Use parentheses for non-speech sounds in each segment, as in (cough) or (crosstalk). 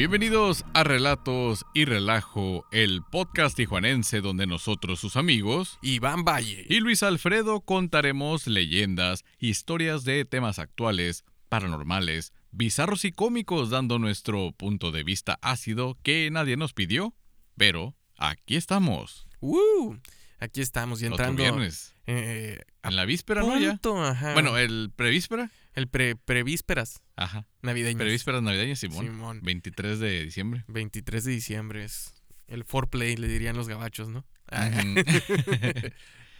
Bienvenidos a Relatos y Relajo, el podcast tijuanense donde nosotros, sus amigos, Iván Valle y Luis Alfredo contaremos leyendas, historias de temas actuales, paranormales, bizarros y cómicos, dando nuestro punto de vista ácido que nadie nos pidió, pero aquí estamos. ¡Uh! Aquí estamos, Otro entrando. viernes. eh, En la víspera, ¿no? Ya. ajá. Bueno, el prevíspera. El pre prevísperas Ajá. navideñas. Prevísperas navideñas, Simón. Simón. 23 de diciembre. 23 de diciembre es el foreplay, le dirían los gabachos, ¿no? Ah, (laughs)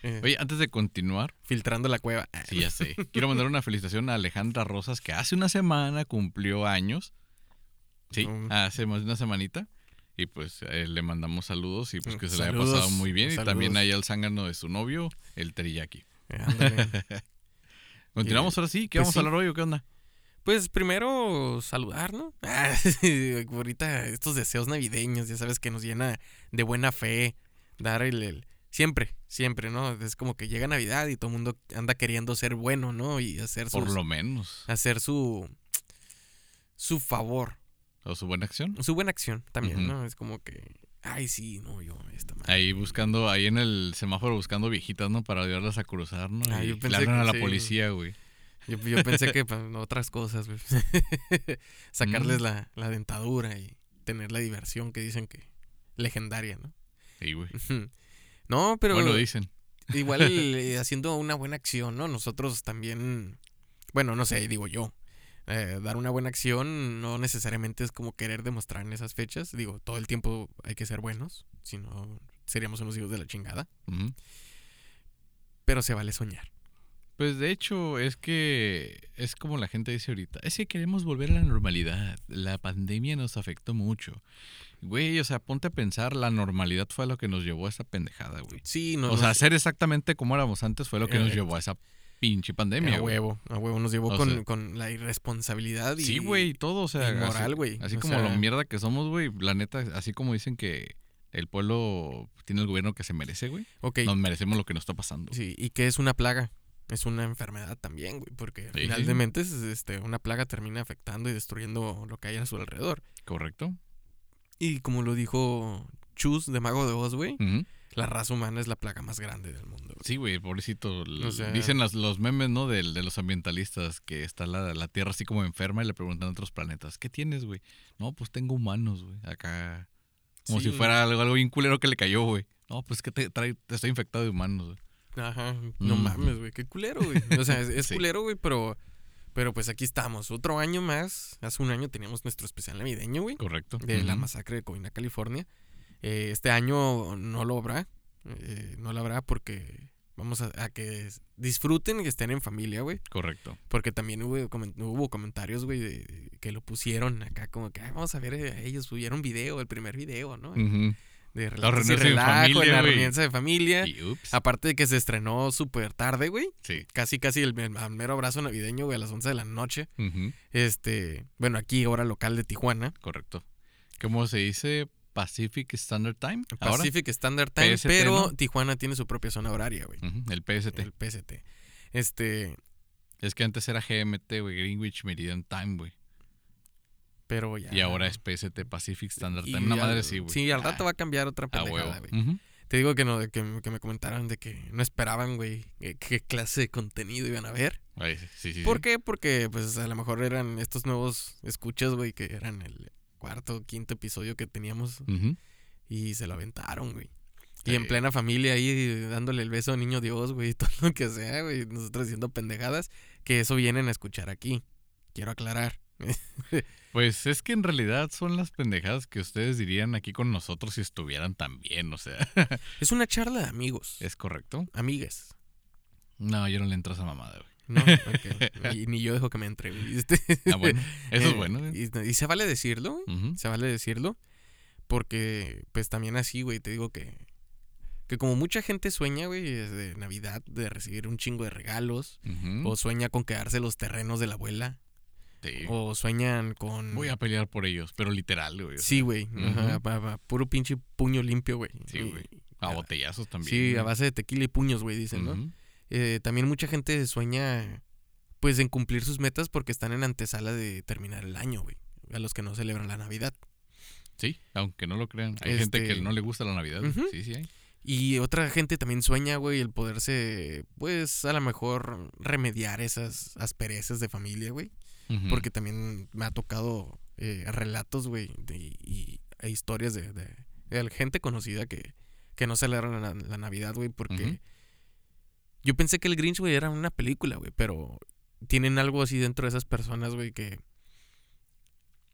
(laughs) Oye, antes de continuar, filtrando la cueva. Sí, ya sé. Quiero mandar una felicitación a Alejandra Rosas, que hace una semana cumplió años. Sí, Mm. hace más de una semanita. Y pues eh, le mandamos saludos y pues que se le haya pasado muy bien. Y también ahí al zángano de su novio, el teriyaki. eh, ándale. (laughs) Continuamos ahora sí. ¿Qué Pues vamos a hablar hoy o qué onda? Pues primero saludar, ¿no? Ah, (laughs) ahorita estos deseos navideños, ya sabes que nos llena de buena fe, dar el, el- siempre, siempre, ¿no? Es como que llega Navidad y todo el mundo anda queriendo ser bueno, ¿no? Y hacer Por sus- lo menos. hacer su su favor, O su buena acción. su buena acción también. ¿no? Es como que ay, sí, no, yo esta madre. Ahí buscando, ahí en el semáforo buscando viejitas, ¿no? Para ayudarlas a cruzar, ¿no? Ah, y yo le pensé hablan que a la sí. policía, güey. Yo, yo pensé que pues, otras cosas, güey. (laughs) Sacarles Mm. la, la dentadura y tener la diversión que dicen que legendaria, ¿no? Sí, güey. No, pero Bueno, dicen. igual (laughs) eh, haciendo una buena acción, ¿no? Nosotros también, bueno, no sé, digo yo, eh, dar una buena acción no necesariamente es como querer demostrar en esas fechas. Digo, todo el tiempo hay que ser buenos, si no seríamos unos hijos de la chingada. Pero se vale soñar. Pues de hecho es que es como la gente dice ahorita, es que queremos volver a la normalidad, la pandemia nos afectó mucho. Güey, o sea, ponte a pensar, la normalidad fue lo que nos llevó a esa pendejada, güey. Sí, no, o sea, nos- ser exactamente como éramos antes fue lo que nos llevó a esa pinche pandemia, a huevo, a huevo nos llevó con, sea- con la irresponsabilidad y Sí, güey, todo, o sea, inmoral, así- güey. Así, como sea- lo mierda que somos, güey, la neta, así como dicen que el pueblo tiene el gobierno que se merece, güey. Ok, Nos merecemos lo que nos está pasando. sí, y que es una plaga. Es una enfermedad también, güey, porque Sí, sí. finalmente es, este, una plaga termina afectando y destruyendo lo que hay a su alrededor. ¿Correcto? Y como lo dijo Chus de Mago de Oz, güey, Ujú. La raza humana es la plaga más grande del mundo. güey. Sí, güey, pobrecito. L- O sea- Dicen las- los memes, ¿no? Del- De, los ambientalistas que está la, la Tierra así como enferma y le preguntan a otros planetas, ¿qué tienes, güey? No, pues tengo humanos, güey. Acá. Como Sí. si fuera algo, algo bien culero que le cayó, güey. No, pues que te trae, te estoy infectado de humanos, güey. Ajá, no Mm. mames, güey, qué culero, güey. O sea, es, es (laughs) Sí. culero, güey, pero, pero pues aquí estamos. Otro año más. Hace un año teníamos nuestro especial navideño, güey. Correcto. de la masacre de Covina, California. Eh, este año no lo habrá. eh, no lo habrá porque vamos a, a que disfruten y estén en familia, güey. Correcto. Porque también hubo, comen- hubo comentarios, güey, de- que lo pusieron acá como que "Ay, vamos a ver eh, ellos subieron video, el primer video, ¿no? Ujú. De relatos y reunirse en relajo, familia, la reunión de familia. Y ups. Aparte de que se estrenó súper tarde, güey. Sí. Casi, casi el, el mero abrazo navideño, güey, a las 11 de la noche. Este, bueno, aquí, hora local de Tijuana. Correcto. ¿Cómo se dice? Pacific Standard Time. Ahora. Pacific Standard Time, PST, pero ¿no? Tijuana tiene su propia zona horaria, güey. El PST. El PST. Este, Es que antes era GMT, güey. Greenwich Meridian Time, güey. pero ya. Y ahora es PST Pacific Standard Time. Una madre sí, güey. Sí, al rato Ah, va a cambiar otra pendejada, güey. Te digo que no, que, que me comentaron de que no esperaban, güey, qué clase de contenido iban a ver. Ay, sí, sí, sí. ¿Por qué? Porque, pues, a lo mejor eran estos nuevos escuchas, güey, que eran el cuarto, quinto episodio que teníamos y se lo aventaron, güey. Y Sí. en plena familia ahí dándole el beso a niño Dios, güey, (laughs) todo lo que sea, güey. Nosotros haciendo pendejadas, que eso vienen a escuchar aquí. Quiero aclarar. (laughs) Pues es que en realidad son las pendejadas que ustedes dirían aquí con nosotros si estuvieran tan bien, o sea. (laughs) Es una charla de amigos, ¿Es correcto? amigues. No, yo no le entro a esa mamada, güey. No. Y ni yo dejo que me entre, Ah, bueno. Eso es eh, bueno, güey. Y, y se vale decirlo. Se vale decirlo. Porque, pues también así, güey, te digo que. Que como mucha gente sueña, güey, de Navidad, de recibir un chingo de regalos. O sueña con quedarse los terrenos de la abuela. Sí. O sueñan con. Voy a pelear por ellos, pero literal, güey. Sí, güey. puro pinche puño limpio, güey. Sí, güey. A botellazos también. Sí, a base de tequila y puños, güey, dicen, ¿no? Eh, también mucha gente sueña, pues, en cumplir sus metas porque están en antesala de terminar el año, güey. A los que no celebran la Navidad. Sí, aunque no lo crean. Hay gente que Este- no le gusta la Navidad. Sí, sí hay. Y otra gente también sueña, güey, el poderse, pues, a lo mejor remediar esas asperezas de familia, güey. Porque también me ha tocado eh, relatos, güey, de- y, e historias de, de- de gente conocida que, que no celebran la, la Navidad, güey, porque. Yo pensé que el Grinch, güey, era una película, güey, pero tienen algo así dentro de esas personas, güey, que,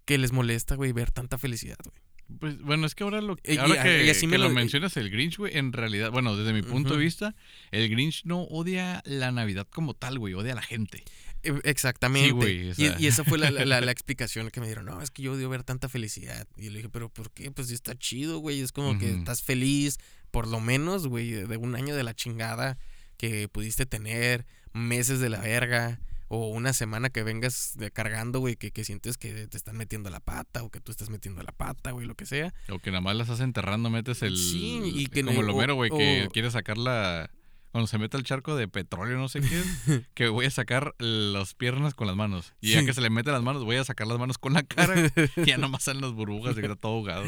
que les molesta, güey, ver tanta felicidad, güey. Pues bueno, es que ahora lo y- ahora que, así lo, lo- mencionas el Grinch, güey, en realidad, bueno, desde mi punto de vista, el Grinch no odia la Navidad como tal, güey, odia a la gente. Eh, Exactamente. Sí, güey, o Y- sea. y, esa fue la, la- (laughs) la explicación que me dieron. No, es que yo odio ver tanta felicidad. Y le dije, pero ¿por qué? Pues está chido, güey. Es como que estás feliz, por lo menos, güey, de un año de la chingada que pudiste tener, meses de la verga, o una semana que vengas de- cargando, güey, que, que sientes que te están metiendo la pata, o que tú estás metiendo la pata, güey, lo que sea. O que nada más la estás enterrando, metes el. Sí, y que como no- el Homero, güey, o- que o- quiere sacar la. Cuando se mete al charco de petróleo, no sé qué, (laughs) que voy a sacar las piernas con las manos. Y ya que se le mete las manos, voy a sacar las manos con la cara. y (laughs) ya nomás salen las burbujas y queda todo ahogado.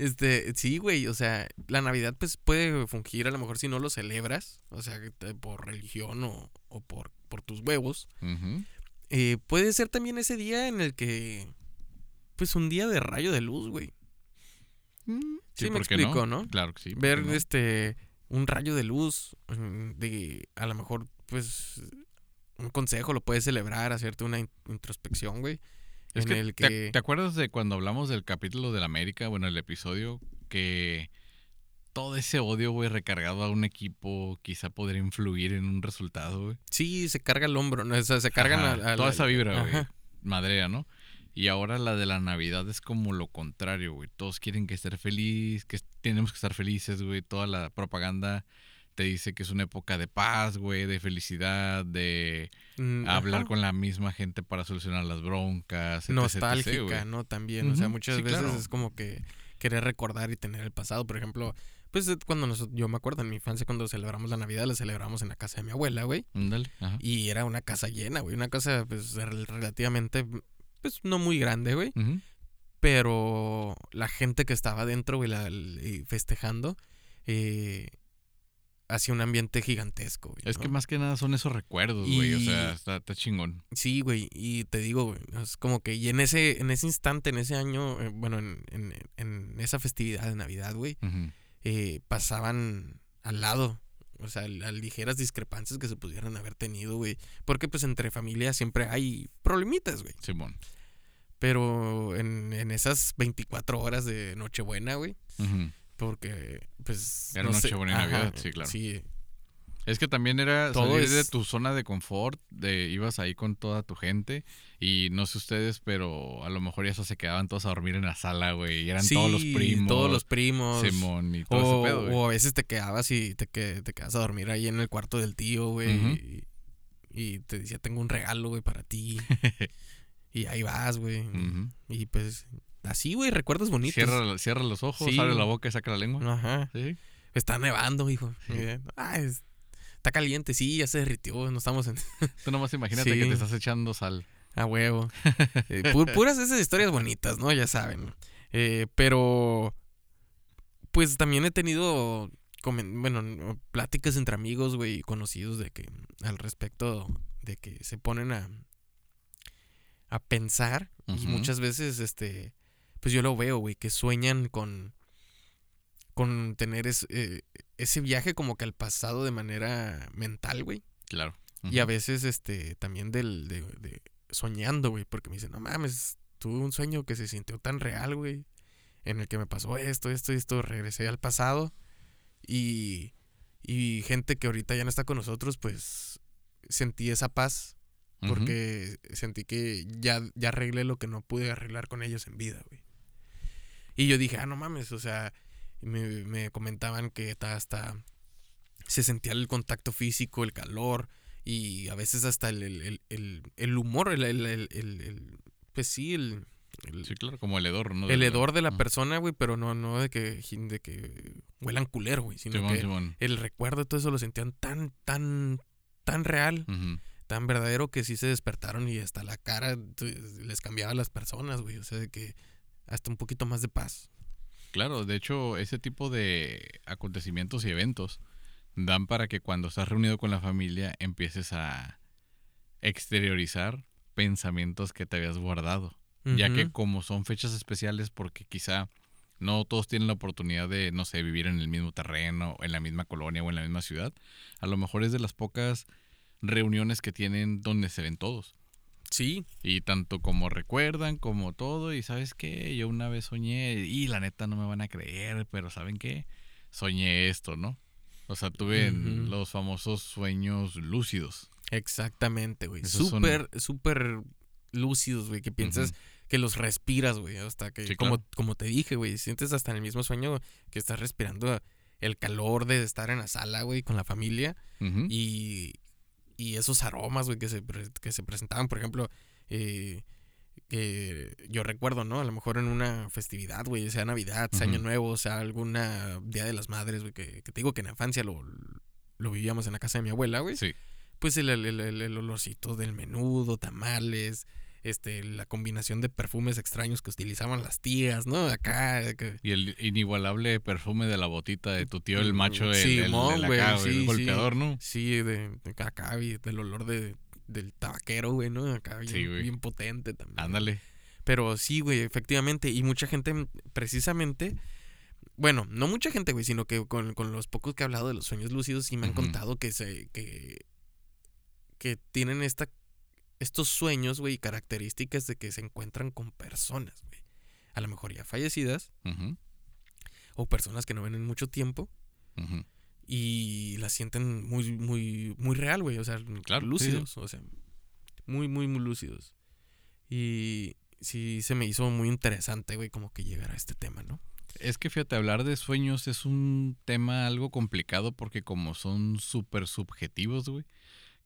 Este, sí, güey, o sea, la Navidad pues puede fungir a lo mejor si no lo celebras, o sea, por religión o, o por, por tus huevos. Eh, puede ser también ese día en el que, pues un día de rayo de luz, güey. Sí, me ¿por qué explico, ¿no? Claro que sí. ¿por Ver no? este, un rayo de luz, mm, de a lo mejor, pues, un consejo lo puedes celebrar, hacerte una in- introspección, güey. Es en que, el ¿te, que... te acuerdas de cuando hablamos del capítulo de la América? Bueno, el episodio que todo ese odio, güey, recargado a un equipo, quizá podría influir en un resultado, güey. Sí, se carga el hombro, ¿no? O sea, se cargan Ajá, al- toda esa vibra, güey. Madrea, ¿no? Y ahora la de la Navidad es como lo contrario, güey. Todos quieren que estar feliz, que tenemos que estar felices, güey. Toda la propaganda te dice que es una época de paz, güey, de felicidad, de Mm, hablar ajá. con la misma gente para solucionar las broncas, etc, nostálgica. ¿no? También, o sea, muchas sí, veces claro. es como que querer recordar y tener el pasado. Por ejemplo, pues eh, cuando nosotros, yo me acuerdo en mi infancia cuando celebramos la Navidad, la celebramos en la casa de mi abuela, güey. Ajá. Y era una casa llena, güey. Una casa, pues, rel- relativamente, pues, no muy grande, güey. Pero la gente que estaba dentro, güey, la- festejando, eh, hacía un ambiente gigantesco, güey. Es ¿no? que más que nada son esos recuerdos, güey. O sea, está, está chingón. Sí, güey, y te digo, güey, es como que, y en ese, en ese instante, en ese año, eh, bueno, en, en- en esa festividad de Navidad, güey, eh, pasaban al lado, o sea, las ligeras discrepancias que se pudieran haber tenido, güey, porque pues entre familias siempre hay problemitas, güey, Simón. pero en, en esas 24 horas de Nochebuena, güey, Ujú. Porque pues... Era no Nochebuena y Navidad, sí, claro. Sí, Es que también era Todo salir de es- tu zona de confort, de ibas ahí con toda tu gente y no sé ustedes, pero a lo mejor ya se quedaban todos a dormir en la sala, güey, y eran todos los primos, Todos los primos. Simón y todo O, ese pedo, güey. o a veces te quedabas y te, que, te quedas a dormir ahí en el cuarto del tío, güey. Y, y te decía, tengo un regalo, güey, para ti. (laughs) y ahí vas, güey. Y pues, así, güey, recuerdos bonitos. Cierra, cierra los ojos, Sí. abre la boca y saca la lengua. Ajá. Sí. Está nevando, hijo. Sí. Y, ah, es- está caliente, sí, ya se derritió. No estamos en. Tú nomás imagínate que te estás echando sal. A huevo. (laughs) Eh, pu- puras esas historias bonitas, ¿no? Ya saben. Eh, pero, pues también he tenido, bueno, no, pláticas entre amigos, güey, y conocidos de que, al respecto de que se ponen a, a pensar y muchas veces, este, pues yo lo veo, güey, que sueñan con, con tener es- eh, ese viaje como que al pasado de manera mental, güey. Claro. Y a veces, este, también del, de, de soñando, güey, porque me dicen, no mames, tuve un sueño que se sintió tan real, güey, en el que me pasó esto, esto y esto, regresé al pasado y, y gente que ahorita ya no está con nosotros, pues sentí esa paz porque sentí que ya, ya arreglé lo que no pude arreglar con ellos en vida, güey. Y yo dije, ah, no mames, o sea, me, me comentaban que ta- hasta se sentía el contacto físico, el calor y a veces hasta el, el, el, el- humor, el, pues sí, el, Sí, claro, como el hedor, ¿no? el hedor de la persona, güey, pero no, no de que, de que huelan culero, güey, sino que el recuerdo todo eso lo sentían tan, tan, tan real tan verdadero que sí se despertaron y hasta la cara les cambiaba a las personas, güey. O sea, de que hasta un poquito más de paz. Claro, de hecho, ese tipo de acontecimientos y eventos dan para que cuando estás reunido con la familia empieces a exteriorizar pensamientos que te habías guardado. Ya que como son fechas especiales porque quizá no todos tienen la oportunidad de, no sé, vivir en el mismo terreno, en la misma colonia o en la misma ciudad, a lo mejor es de las pocas reuniones que tienen donde se ven todos. Sí, Y tanto como recuerdan, como todo, y sabes qué, yo una vez soñé, y la neta no me van a creer, pero ¿saben qué? Soñé esto, ¿no? O sea, tuve los famosos sueños lúcidos. exactamente, güey. Esos son- Súper, súper lúcidos, güey, que piensas que los respiras, güey, hasta que, Sí, como, claro. como te dije, güey, sientes hasta en el mismo sueño que estás respirando el calor de estar en la sala, güey, con la familia y, y esos aromas, güey, que se, que se presentaban, por ejemplo, eh, que yo recuerdo, ¿no? A lo mejor en una festividad, güey, sea Navidad, sea Año. Nuevo, sea alguna Día de las Madres, güey, que, que te digo que en la infancia lo, lo vivíamos en la casa de mi abuela, güey. Sí. Pues el, el, el- el olorcito del menudo, tamales, este, la combinación de perfumes extraños que utilizaban las tías, ¿no? Acá, que- Y el inigualable perfume de la botita de tu tío, el macho, el, el Simón, de sí, el sí. golpeador, ¿no? sí, de, de acá, y del olor de, del tabaquero, güey, ¿no? Acá bien, Sí, bien potente también. Ándale. Pero sí, güey, efectivamente. Y mucha gente, precisamente. Bueno, no mucha gente, güey, sino que con, con los pocos que he hablado de los sueños lúcidos, sí me han contado que se. que. que tienen esta. Estos sueños, güey, características de que se encuentran con personas, güey. A lo mejor ya fallecidas, o personas que no ven en mucho tiempo. ujú. Y la sienten muy, muy, muy real, güey. O sea, Claro, sí, lúcidos. O sea, muy, muy, muy lúcidos. Y sí se me hizo muy interesante, güey, como que llegar a este tema, ¿no? Es que fíjate, hablar de sueños es un tema algo complicado porque como son súper subjetivos, güey.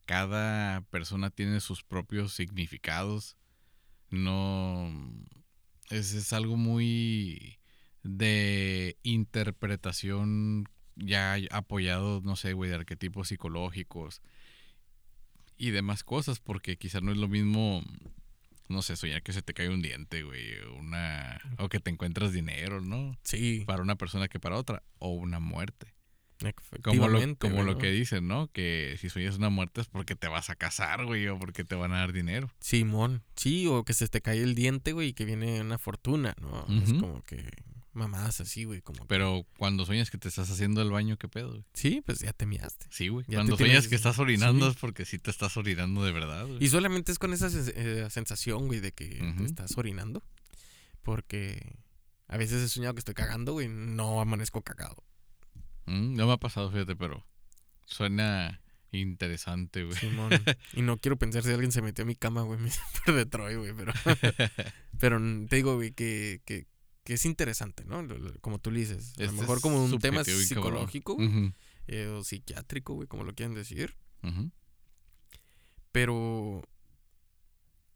Cada persona tiene sus propios significados. No... Es, es algo muy de interpretación ya apoyado, no sé, güey, de arquetipos psicológicos y demás cosas, porque quizá no es lo mismo, no sé, soñar que se te cae un diente, güey, una o que te encuentras dinero, ¿no? Sí, Para una persona que para otra, o una muerte. Como lo, efectivamente, como lo que dicen, ¿no? Que si sueñas una muerte es porque te vas a casar, güey, o porque te van a dar dinero. Simón, sí, o que se te cae el diente, güey, y que viene una fortuna, ¿no? Es como que mamadas así, güey, como... que- Pero cuando sueñas que te estás haciendo el baño, ¿qué pedo, güey? Sí, pues ya te miaste. Sí, güey. Ya Cuando sueñas tienes- que estás orinando sí. es porque sí te estás orinando de verdad, güey. Y solamente es con esa eh, sensación, güey, de que te estás orinando. Porque a veces he soñado que estoy cagando, güey, no amanezco cagado. Mm, no me ha pasado, fíjate, pero suena interesante, güey. Simón. y no quiero pensar si alguien se metió a mi cama, güey, (laughs) por de Troy, güey, pero... (laughs) pero te digo, güey, que, que, que es interesante, ¿no? Como tú le dices. A lo Este mejor como un tema psicológico, eh, o psiquiátrico, güey, como lo quieran decir. Pero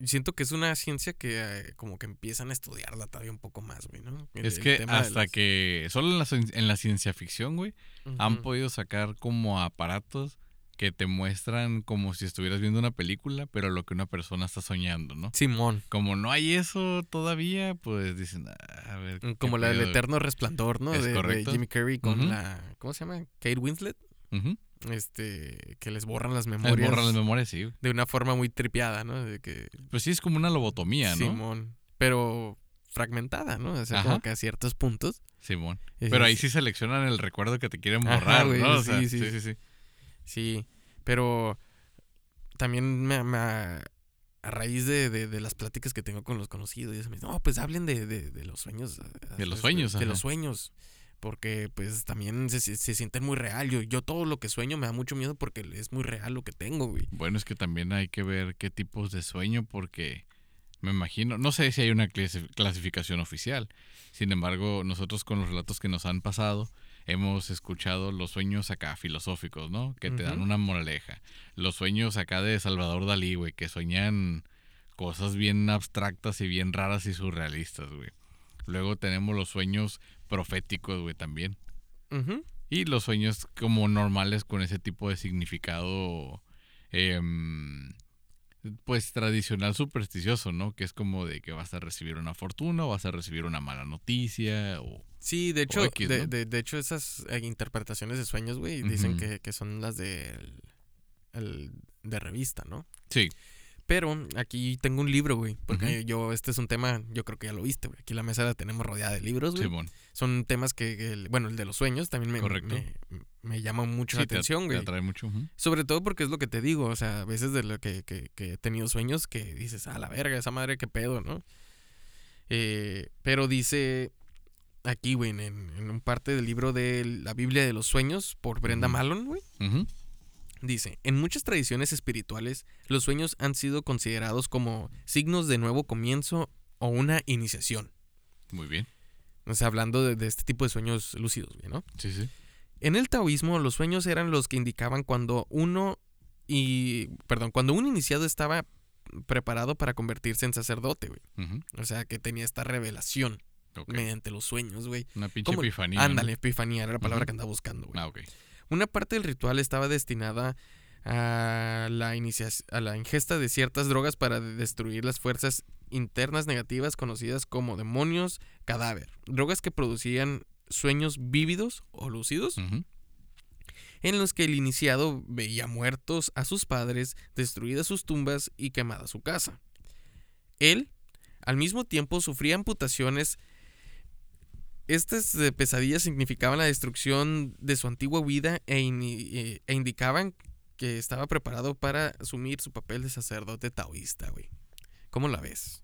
siento que es una ciencia que eh, como que empiezan a estudiarla todavía un poco más, güey, ¿no? El- Es que de hasta las- que solo en la, en la ciencia ficción, güey, han podido sacar como aparatos que te muestran como si estuvieras viendo una película, pero lo que una persona está soñando, ¿no? Simón. Como no hay eso todavía, pues dicen, "Ah, a ver. Mm, Como la del pedo". eterno resplandor, ¿no? Es de, de correcto. Jimmy Carrey con la. ¿Cómo se llama? Kate Winslet. Ujú. Este. Que les borran las Les memorias. borran las memorias, sí. de una forma muy tripiada, ¿no? De que. Pues sí, es como una lobotomía, ¿no? Simón. Pero fragmentada, ¿no? O sea, Ajá. como que a ciertos puntos. Simón. Es- Pero ahí sí seleccionan el recuerdo que te quieren Ajá, borrar, güey, ¿no? O sí, sea, sí. sí, sí, sí. Sí. Pero. También me. me- a raíz de, de- de las pláticas que tengo con los conocidos, y eso me dicen, no, pues hablen de, de- de los sueños. De los este, sueños, De ajá. los sueños. Porque, pues, también se, se- sienten muy real. Yo, yo todo lo que sueño me da mucho miedo porque es muy real lo que tengo, güey. Bueno, es que también hay que ver qué tipos de sueño, porque me imagino, no sé si hay una clasi- clasificación oficial. Sin embargo, nosotros con los relatos que nos han pasado, hemos escuchado los sueños acá filosóficos, ¿no? Que te dan una moraleja. Los sueños acá de Salvador Dalí, güey, que sueñan cosas bien abstractas y bien raras y surrealistas, güey. Luego tenemos los sueños proféticos, güey, también. Y los sueños como normales con ese tipo de significado em, pues tradicional supersticioso, ¿no? Que es como de que vas a recibir una fortuna o vas a recibir una mala noticia o... Sí, de hecho, X, de, ¿no? de- de hecho esas eh, interpretaciones de sueños, güey, dicen que, que son las de, el- de revista, ¿no? Sí, Pero aquí tengo un libro, güey, porque yo, este es un tema, yo creo que ya lo viste, güey. Aquí la mesa la tenemos rodeada de libros, güey. Simón. Son temas que, bueno, el de los sueños también me, Correcto. me, me llama mucho Sí, la te, atención, te güey. atrae mucho. Sobre todo porque es lo que te digo, o sea, a veces de lo que, que- que he tenido sueños que dices, a la verga, esa madre, qué pedo, ¿no? Eh, pero dice aquí, güey, en, en un parte del libro de la Biblia de los Sueños por Brenda Ujú. Malone, güey, Ujú. Dice, en muchas tradiciones espirituales, los sueños han sido considerados como signos de nuevo comienzo o una iniciación. Muy bien. O sea, hablando de, de este tipo de sueños lúcidos, ¿no? Sí, sí. En el taoísmo, los sueños eran los que indicaban cuando uno y perdón, cuando un iniciado estaba preparado para convertirse en sacerdote, güey. O sea, que tenía esta revelación mediante los sueños, güey. Una pinche ¿Cómo? epifanía. ¿no? Ándale, epifanía era la palabra que andaba buscando, güey. Ah, ok. Una parte del ritual estaba destinada a la, inicia- a la ingesta de ciertas drogas para de- destruir las fuerzas internas negativas conocidas como demonios cadáver. Drogas que producían sueños vívidos o lúcidos en los que el iniciado veía muertos a sus padres, destruidas sus tumbas y quemada su casa. Él, al mismo tiempo, sufría amputaciones. Estas eh, pesadillas significaban la destrucción de su antigua vida e, eh, e indicaban que estaba preparado para asumir su papel de sacerdote taoísta, güey. ¿Cómo la ves?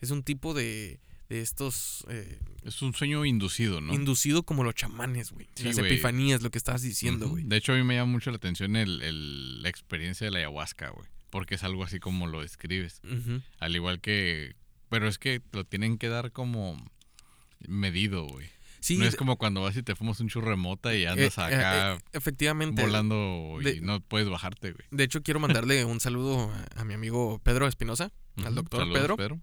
Es un tipo de, de estos eh, Es un sueño inducido, ¿no? inducido como los chamanes, güey. Sí, Las epifanías, lo que estabas diciendo, güey. De hecho, a mí me llama mucho la atención el, el- la experiencia de la ayahuasca, güey. Porque es algo así como lo describes. Al igual que. Pero es que lo tienen que dar como medido, güey. Sí, no es como cuando vas y te fumas un churro de mota y andas eh, acá eh, eh, efectivamente. volando y de- no puedes bajarte, güey. De hecho, quiero mandarle un saludo a, a mi amigo Pedro Espinosa, al doctor Saludos, Pedro.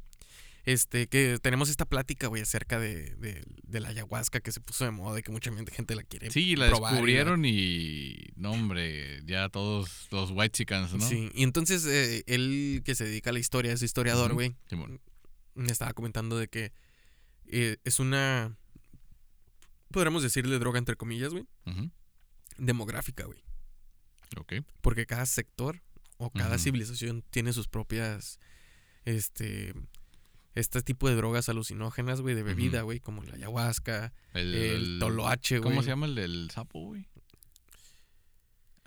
Este, que tenemos esta plática, güey, acerca de, de- de la ayahuasca que se puso de moda y que mucha gente la quiere Sí, la probar descubrieron y. No, hombre, ya todos los white chickens, ¿no? Sí, y entonces eh, él que se dedica a la historia, es historiador, güey, me estaba comentando de que eh, es una, podríamos decirle droga entre comillas, güey, demográfica, güey. Ok. Porque cada sector o cada civilización tiene sus propias, este, este tipo de drogas alucinógenas, güey, de bebida, güey, como la ayahuasca, El, el, toloache, güey. ¿Cómo se llama el del sapo, güey?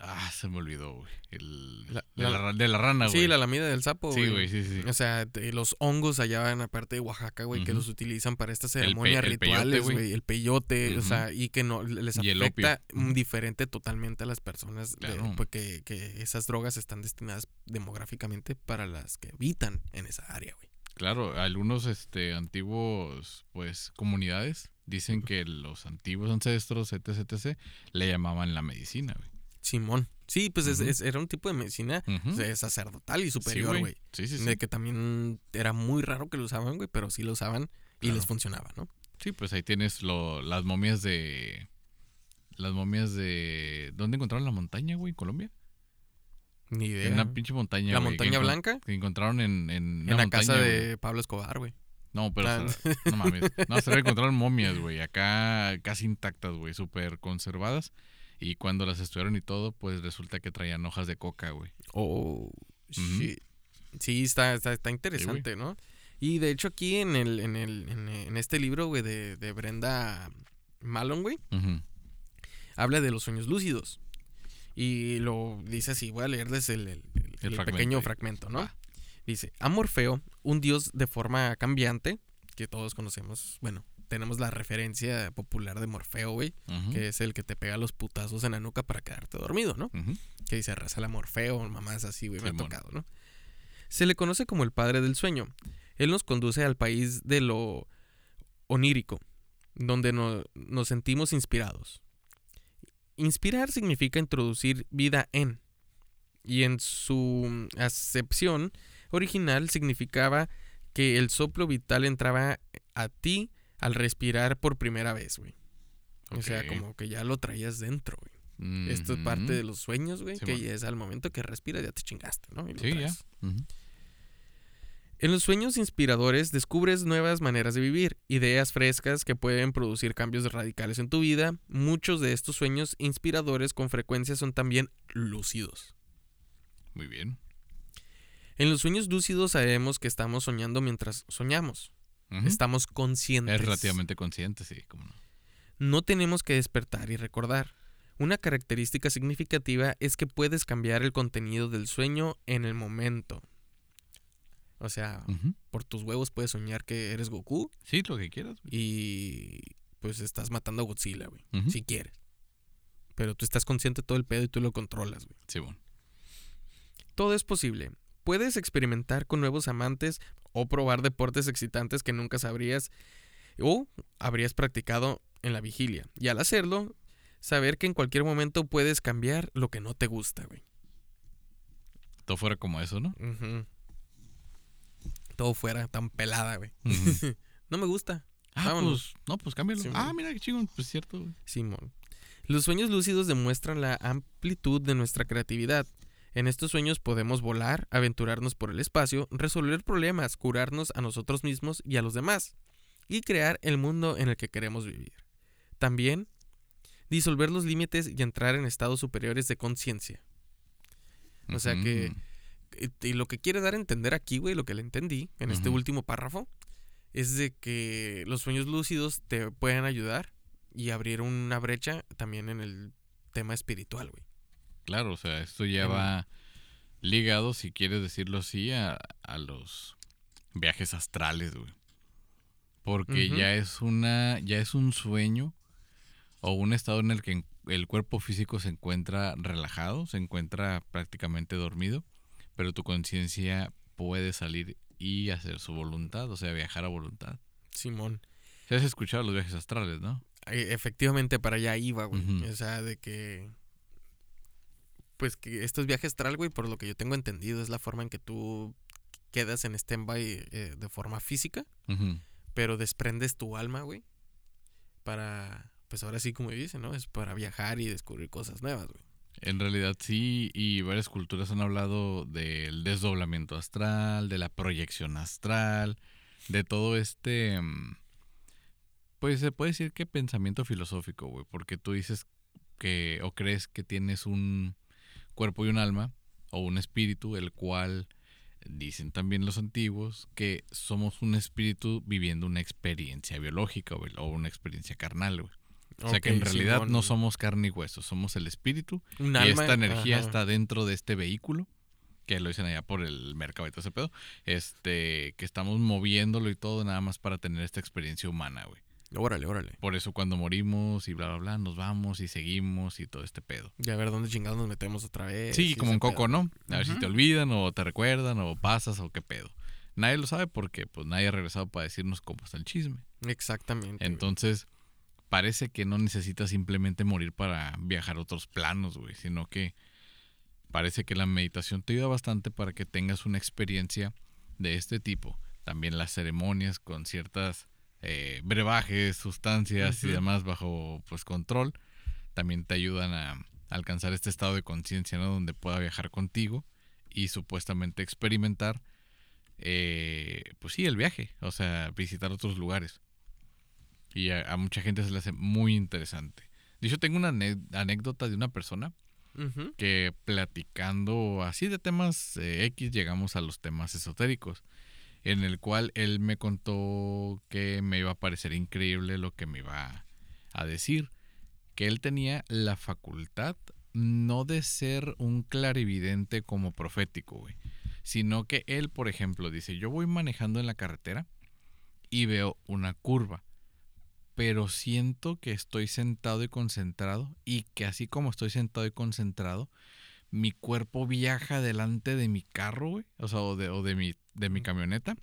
Ah, se me olvidó, güey. El, La- de, la- de rana, güey. Sí, la lamida del sapo, Sí, güey, sí, sí. O sea, te- los hongos allá en la parte de Oaxaca, güey, que los utilizan para estas ceremonias el rituales, güey. El peyote, o sea, y que no les afecta diferente totalmente a las personas, de- Claro. porque que esas drogas están destinadas demográficamente para las que habitan en esa área, güey. Claro, algunos este, antiguos, pues, comunidades dicen que los antiguos ancestros, etc, etc, le llamaban la medicina, güey. Simón. Sí, pues es- es- era un tipo de medicina o sea, sacerdotal y superior, güey. Sí, sí, sí. De que también era muy raro que lo usaban, güey, pero sí lo usaban y Claro. les funcionaba, ¿no? Sí, pues ahí tienes lo, las momias de... Las momias de... ¿Dónde encontraron la montaña, güey? ¿En Colombia? Ni idea. En una pinche montaña, ¿La montaña blanca? Que encontraron en... En, En la casa de. Pablo Escobar, güey. No, pero... Ah, o sea, no mames. No, se (laughs) encontraron momias, güey. Acá casi intactas, güey. Súper conservadas. Y cuando las estudiaron y todo, pues resulta que traían hojas de coca, güey. Oh, shit. Sí, está, está, está interesante, ¿no? Y de hecho aquí en el, en el, en, en este libro, güey, de, de Brenda Malone, güey, habla de los sueños lúcidos. Y lo dice así, voy a leerles el, el- el- el fragmento pequeño fragmento, ¿no? Dice, a Morfeo, un dios de forma cambiante, que todos conocemos, bueno, tenemos la referencia popular de Morfeo, güey, que es el que te pega los putazos en la nuca para quedarte dormido, ¿no? Que dice raza la Morfeo, mamás así, güey, me ha tocado, ¿no? Se le conoce como el padre del sueño. Él nos conduce al país de lo onírico, donde no- nos sentimos inspirados. Inspirar significa introducir vida en, y en su acepción original significaba que el soplo vital entraba a ti al respirar por primera vez, güey. O sea, como que ya lo traías dentro, güey. Esto es parte Ujú. de los sueños, güey, Sí, que ya es al momento que respiras ya te chingaste, ¿no? Y lo Sí, ya. traes. Ujú. En los sueños inspiradores descubres nuevas maneras de vivir, ideas frescas que pueden producir cambios radicales en tu vida. Muchos de estos sueños inspiradores con frecuencia son también lúcidos. Muy bien. En los sueños lúcidos sabemos que estamos soñando mientras soñamos. Estamos conscientes. Es relativamente consciente, sí, cómo no. No tenemos que despertar y recordar. Una característica significativa es que puedes cambiar el contenido del sueño en el momento. O sea, por tus huevos puedes soñar que eres Goku Sí, lo que quieras. güey. y pues estás matando a Godzilla, güey. Si quieres. Pero tú estás consciente de todo el pedo y tú lo controlas, güey. Sí, bueno. Todo es posible. Puedes experimentar con nuevos amantes o probar deportes excitantes que nunca sabrías o habrías practicado en la vigilia. Y al hacerlo, saber que en cualquier momento puedes cambiar lo que no te gusta, güey. Todo fuera como eso, ¿no? Todo fuera tan pelada, güey. (laughs) No me gusta. ah, Vámonos. pues, no, pues cámbialo. Ah, mira qué chingón. Pues cierto, güey. Simón. Los sueños lúcidos demuestran la amplitud de nuestra creatividad. En estos sueños podemos volar, aventurarnos por el espacio, resolver problemas, curarnos a nosotros mismos y a los demás, y crear el mundo en el que queremos vivir. También, disolver los límites y entrar en estados superiores de conciencia. O sea que- Ujú. Y- lo que quiere dar a entender aquí, güey, lo que le entendí en este último párrafo, es de que los sueños lúcidos te pueden ayudar y abrir una brecha también en el tema espiritual, güey. Claro, o sea, esto ya va ligado, si quieres decirlo así, a, a los viajes astrales, güey. Porque ya es una, ya es un sueño o un estado en el que el cuerpo físico se encuentra relajado, se encuentra prácticamente dormido, pero tu conciencia puede salir y hacer su voluntad, o sea, viajar a voluntad. Simón. Se has escuchado los viajes astrales, ¿no? Efectivamente, para allá iba, güey. O sea, de que. Pues que estos viajes astral, güey, por lo que yo tengo entendido, es la forma en que tú quedas en stand-by eh, de forma física, pero desprendes tu alma, güey, para. Pues ahora sí, como dice, ¿no? Es para viajar y descubrir cosas nuevas, güey. En realidad sí, y varias culturas han hablado del desdoblamiento astral, de la proyección astral, de todo este, mm, pues se puede decir que pensamiento filosófico, güey, porque tú dices que o crees que tienes un cuerpo y un alma, o un espíritu, el cual dicen también los antiguos que somos un espíritu viviendo una experiencia biológica, güey, o una experiencia carnal, güey. O sea que en realidad no somos carne y hueso, somos el espíritu Un y alma, esta energía ajá. está dentro de este vehículo, que lo dicen allá por el mercado y todo ese pedo, este, que estamos moviéndolo y todo nada más para tener esta experiencia humana, güey. Órale, órale. Por eso cuando morimos y bla, bla, bla, nos vamos y seguimos y todo este pedo. Y a ver dónde chingados nos metemos otra vez. Sí, como un coco, pedo. ¿no? A ver si te olvidan o te recuerdan o pasas o qué pedo. Nadie lo sabe porque pues nadie ha regresado para decirnos cómo está el chisme. Exactamente. güey. Entonces, parece que no necesitas simplemente morir para viajar a otros planos, güey, sino que parece que la meditación te ayuda bastante para que tengas una experiencia de este tipo. También las ceremonias con ciertas eh, brebajes, sustancias y demás bajo pues control, también te ayudan a alcanzar este estado de conciencia, ¿no? Donde pueda viajar contigo y supuestamente experimentar, eh, pues sí, el viaje, o sea, visitar otros lugares. Y a, a mucha gente se le hace muy interesante. De hecho, tengo una anécdota de una persona que platicando así de temas eh, X llegamos a los temas esotéricos, en el cual él me contó que me iba a parecer increíble lo que me iba a decir, que él tenía la facultad no de ser un clarividente como profético, güey, sino que él, por ejemplo, dice, yo voy manejando en la carretera y veo una curva, pero siento que estoy sentado y concentrado y que así como estoy sentado y concentrado, mi cuerpo viaja delante de mi carro, güey, o sea, o de, o de mi, de mi camioneta,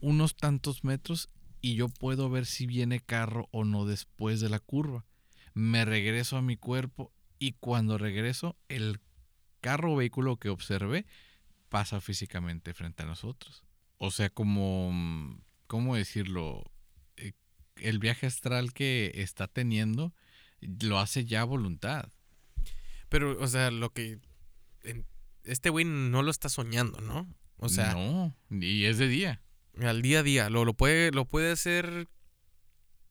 unos tantos metros y yo puedo ver si viene carro o no después de la curva. Me regreso a mi cuerpo y cuando regreso, el carro o vehículo que observé pasa físicamente frente a nosotros. O sea, como, ¿cómo decirlo? Eh, El viaje astral que está teniendo lo hace ya a voluntad. Pero, o sea, lo que. este güey no lo está soñando, ¿no? O sea, No, y es de día. al día a día. Lo, lo, puede, lo puede hacer.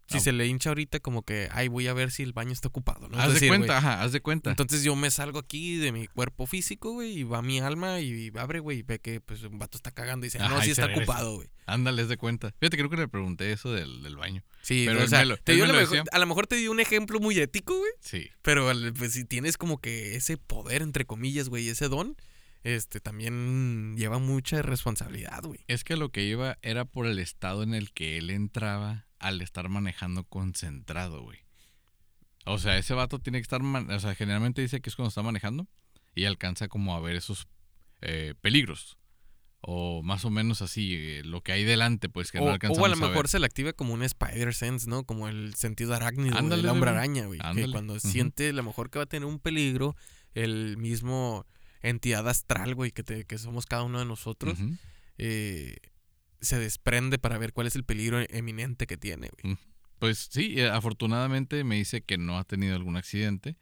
Si Ah. se le hincha ahorita, como que, ay, voy a ver si el baño está ocupado, ¿no? Haz de decir, cuenta, ajá, haz de cuenta. Entonces yo me salgo aquí de mi cuerpo físico, güey, y va mi alma y abre, güey, y ve que pues un vato está cagando y dice, ah, no, sí está regresa. ocupado, güey. Ándale, haz de cuenta. Fíjate, creo que le pregunté eso del, del baño. Sí, Pero o sea, lo- te dio lo mejor- a lo mejor te dio un ejemplo muy ético, güey, Sí. pero pues si tienes como que ese poder, entre comillas, güey, ese don, este, también lleva mucha responsabilidad, güey. Es que lo que iba era por el estado en el que él entraba al estar manejando concentrado, güey. O sea, ese vato tiene que estar, o sea, generalmente dice que es cuando está manejando y alcanza como a ver esos eh, peligros. O más o menos así, eh, lo que hay delante, pues que O, no o alcanzamos a lo a ver. mejor se le activa como un spider sense, ¿no? Como el sentido arácnido del hombre araña, güey. Que cuando siente a lo mejor que va a tener un peligro, el mismo entidad astral, güey, que, te- que somos cada uno de nosotros, eh, se desprende para ver cuál es el peligro eminente que tiene, güey. Pues sí, eh, afortunadamente me dice que no ha tenido algún accidente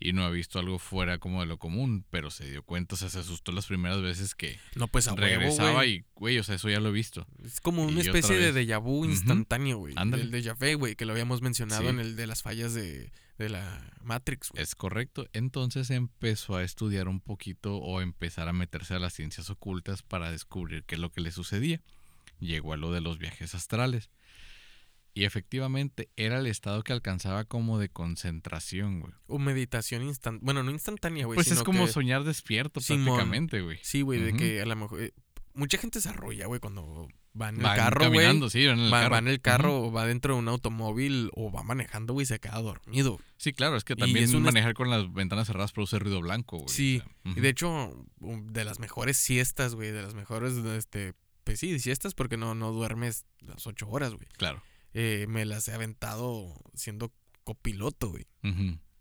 y no ha visto algo fuera como de lo común, pero se dio cuenta, o sea, se asustó las primeras veces que No, pues huevo, regresaba y, güey, o sea, eso ya lo he visto. Es como una y especie de déjà vu instantáneo, güey. Ándale. El déjà vu, güey, que lo habíamos mencionado Sí. en el de las fallas de, de la Matrix, güey. Es correcto. Entonces empezó a estudiar un poquito o empezar a meterse a las ciencias ocultas para descubrir qué es lo que le sucedía. Llegó a lo de los viajes astrales. Y efectivamente era el estado que alcanzaba como de concentración, güey. O meditación instantánea. Bueno, no instantánea, güey. Pues es como que- soñar despierto Simón. prácticamente, güey. Sí, güey, de que a lo mejor. eh, mucha gente se arrolla, güey, cuando va en el Van carro, güey. caminando, sí, van en el Va, carro. va en el carro, o va dentro de un automóvil, o va manejando, güey, se queda dormido. Sí, claro, es que también es un manejar con las ventanas cerradas produce ruido blanco, güey. Sí, o sea, Y de hecho, de las mejores siestas, güey, de las mejores, este. Pues sí, siestas porque no, no duermes las ocho horas, güey. claro. Eh, me las he aventado siendo copiloto, güey.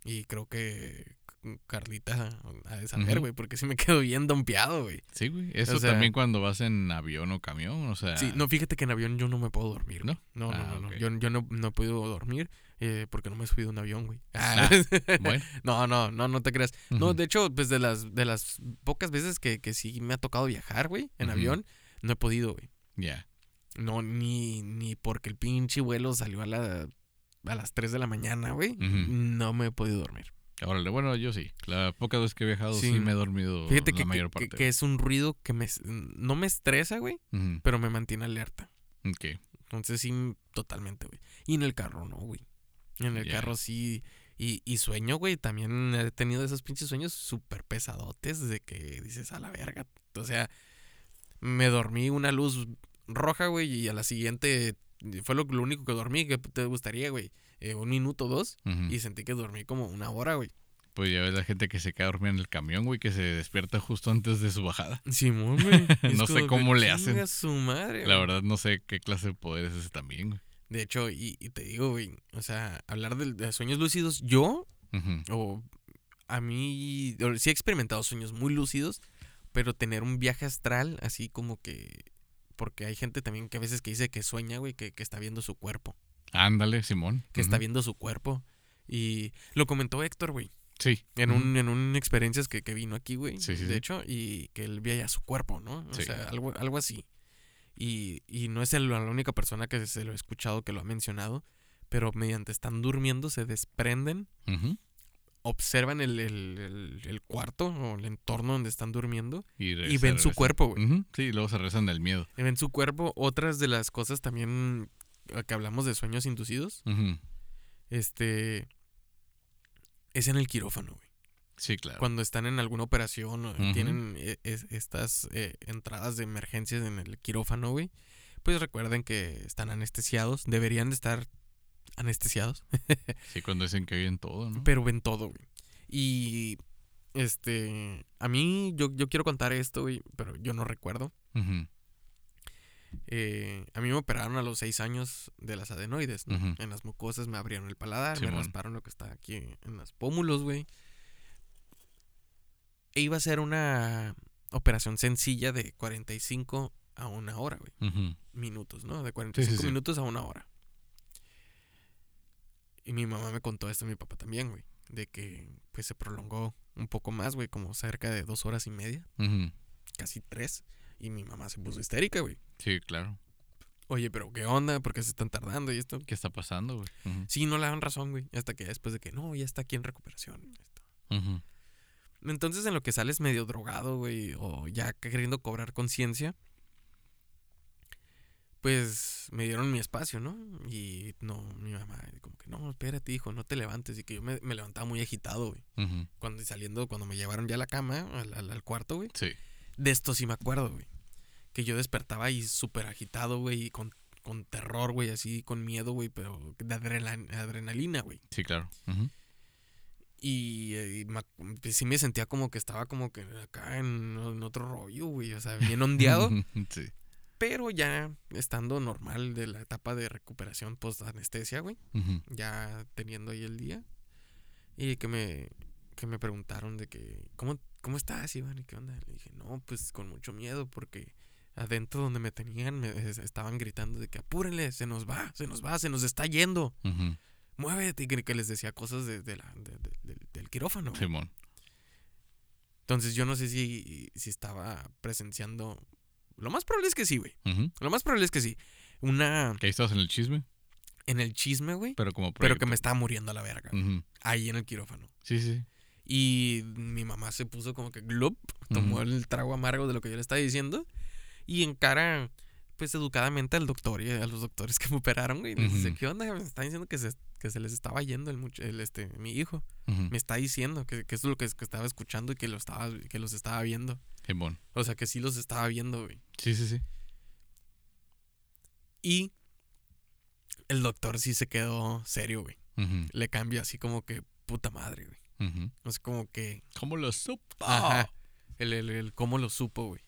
Y creo que Carlita ha de saber, porque sí me (laughs) quedo bien dompeado, güey. Sí, güey. Eso O sea- también cuando vas en avión o camión, o sea. Sí, no, fíjate que en avión yo no me puedo dormir. ¿No? No, no, Ah, no. Yo, yo no, no he podido dormir eh, porque no me he subido a un avión, güey. Ah, (laughs) Bueno. no, no, no, no te creas. No, de hecho, pues de las, de las pocas veces que, que sí me ha tocado viajar, güey, en avión, no he podido, güey. Ya. No, ni, ni porque el pinche vuelo salió a, la, a las 3 de la mañana, güey. No me he podido dormir. Órale, bueno, yo sí. La poca vez que he viajado sí, Sí. me he dormido Fíjate la que, mayor parte. que es un ruido que me, no me estresa, güey, pero me mantiene alerta. Ok. Entonces sí, totalmente, güey. Y en el carro no, güey. En el carro sí. Y, y sueño, güey. También he tenido esos pinches sueños súper pesadotes de que dices a la verga. O sea, me dormí una luz roja, güey, y a la siguiente fue lo, lo único que dormí. que te gustaría, güey? Eh, un minuto, dos. Y sentí que dormí como una hora, güey. Pues ya ves la gente que se queda dormida en el camión, güey, que se despierta justo antes de su bajada. Simón, güey. Y (laughs) es No sé cómo le hacen. su madre, La güey. verdad no sé qué clase de poder es ese también, güey. De hecho, y, y te digo, güey, o sea, hablar de, de sueños lúcidos, yo, o a mí, sí he experimentado sueños muy lúcidos, pero tener un viaje astral, así como que, porque hay gente también que a veces que dice que sueña, güey, que, que está viendo su cuerpo, Ándale, Simón. que está viendo su cuerpo. Y lo comentó Héctor, güey, Sí. en un, en un experiencias que, que vino aquí, güey, Sí, sí, de sí. hecho, y que él veía su cuerpo, ¿no? O sea, algo, algo así. Y, y no es el- la única persona que se lo he escuchado que lo ha mencionado, pero mediante están durmiendo se desprenden. Observan el, el- el- el cuarto o el entorno donde están durmiendo Y, ven su cuerpo, güey. Ujú. Sí, y luego se rezan del miedo. Y ven su cuerpo. Otras de las cosas también eh, que hablamos de sueños inducidos, Ujú. este, es en el quirófano, güey. Sí, claro. cuando están en alguna operación o Ujú. tienen eh, es- estas eh, entradas de emergencias en el quirófano, güey, pues recuerden que están anestesiados, deberían de estar anestesiados, (laughs) Sí, cuando dicen que oyen todo, ¿no? pero ven todo, güey. Y este, a mí yo, yo quiero contar esto, güey, pero yo no recuerdo. Eh, a mí me operaron a los seis años de las adenoides. En las mucosas me abrieron el paladar, me rasparon lo que está aquí en los pómulos, güey. E iba a ser una operación sencilla de 45 a una hora, güey. Minutos, ¿no? De 45 sí. minutos a una hora. Y mi mamá me contó esto, mi papá también, güey. De que pues se prolongó un poco más, güey, como cerca de dos horas y media, casi tres. Y mi mamá se puso histérica, güey. Sí, claro. Oye, pero ¿qué onda? ¿Por qué se están tardando y esto? ¿Qué está pasando, güey? Sí, no le dan razón, güey. Hasta que después de que no, ya está aquí en recuperación. esto. Entonces, en lo que sales medio drogado, güey, o ya queriendo cobrar conciencia, pues me dieron mi espacio, ¿no? Y no, mi mamá, como que no, espérate, hijo, no te levantes. Y que yo me, me levantaba muy agitado, güey. Cuando saliendo, cuando me llevaron ya a la cama, al, al- al cuarto, güey. Sí. De esto sí me acuerdo, güey. Que yo despertaba ahí súper agitado, güey, y con, con terror, güey, así, con miedo, güey, pero de adrena- adrenalina, güey. Sí, claro. Y, eh, y me pues sí me sentía como que estaba como que acá en, en otro rollo, güey. O sea, bien (laughs) ondeado. sí. Pero ya estando normal de la etapa de recuperación post anestesia, güey. Ya teniendo ahí el día. Y que me, que me preguntaron de que, ¿cómo, ¿cómo estás, Iván? ¿Y qué onda? Le dije, no, pues con mucho miedo porque adentro donde me tenían me es- estaban gritando de que apúrenle, se nos va, se nos va, se nos está yendo. Ujú. Muévete. Y que, les decía cosas de, de la, de- de- del- del quirófano. Simón. Entonces yo no sé si, si estaba presenciando. Lo más probable es que sí, güey. Lo más probable es que sí. Una. Que ahí estás en el chisme, En el chisme, güey. pero como Pero que me estaba muriendo a la verga. Ujú. Ahí en el quirófano. Sí, sí. Y mi mamá se puso como que glup. Tomó el trago amargo de lo que yo le estaba diciendo. Y encara, pues educadamente al doctor y a los doctores (laughs) que me operaron, güey. Les dice. ¿qué onda? Me están diciendo que se, que se les estaba yendo el, el este, mi hijo. Me está diciendo que, que eso es lo que, que estaba escuchando y que, lo estaba, que los estaba viendo. Simón. O sea, que sí los estaba viendo, güey. Sí, sí, sí. Y el doctor sí se quedó serio, güey. Le cambia así como que puta madre, güey. Ujú. O sea, como que. ¿Cómo lo supo? Ajá. El, el, el cómo lo supo, güey.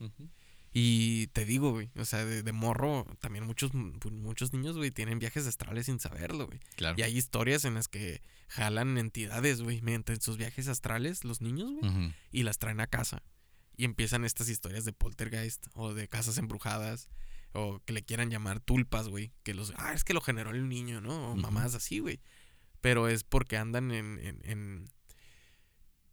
Y te digo, güey. O sea, de, de morro, también muchos, muchos niños, güey, tienen viajes astrales sin saberlo, güey. Claro. Y hay historias en las que jalan entidades, güey, mediante sus viajes astrales, los niños, güey, y las traen a casa. Y empiezan estas historias de poltergeist o de casas embrujadas. O que le quieran llamar tulpas, güey. Que los. Ah, es que lo generó el niño, ¿no? O mamás así, güey. Pero es porque andan en. en, en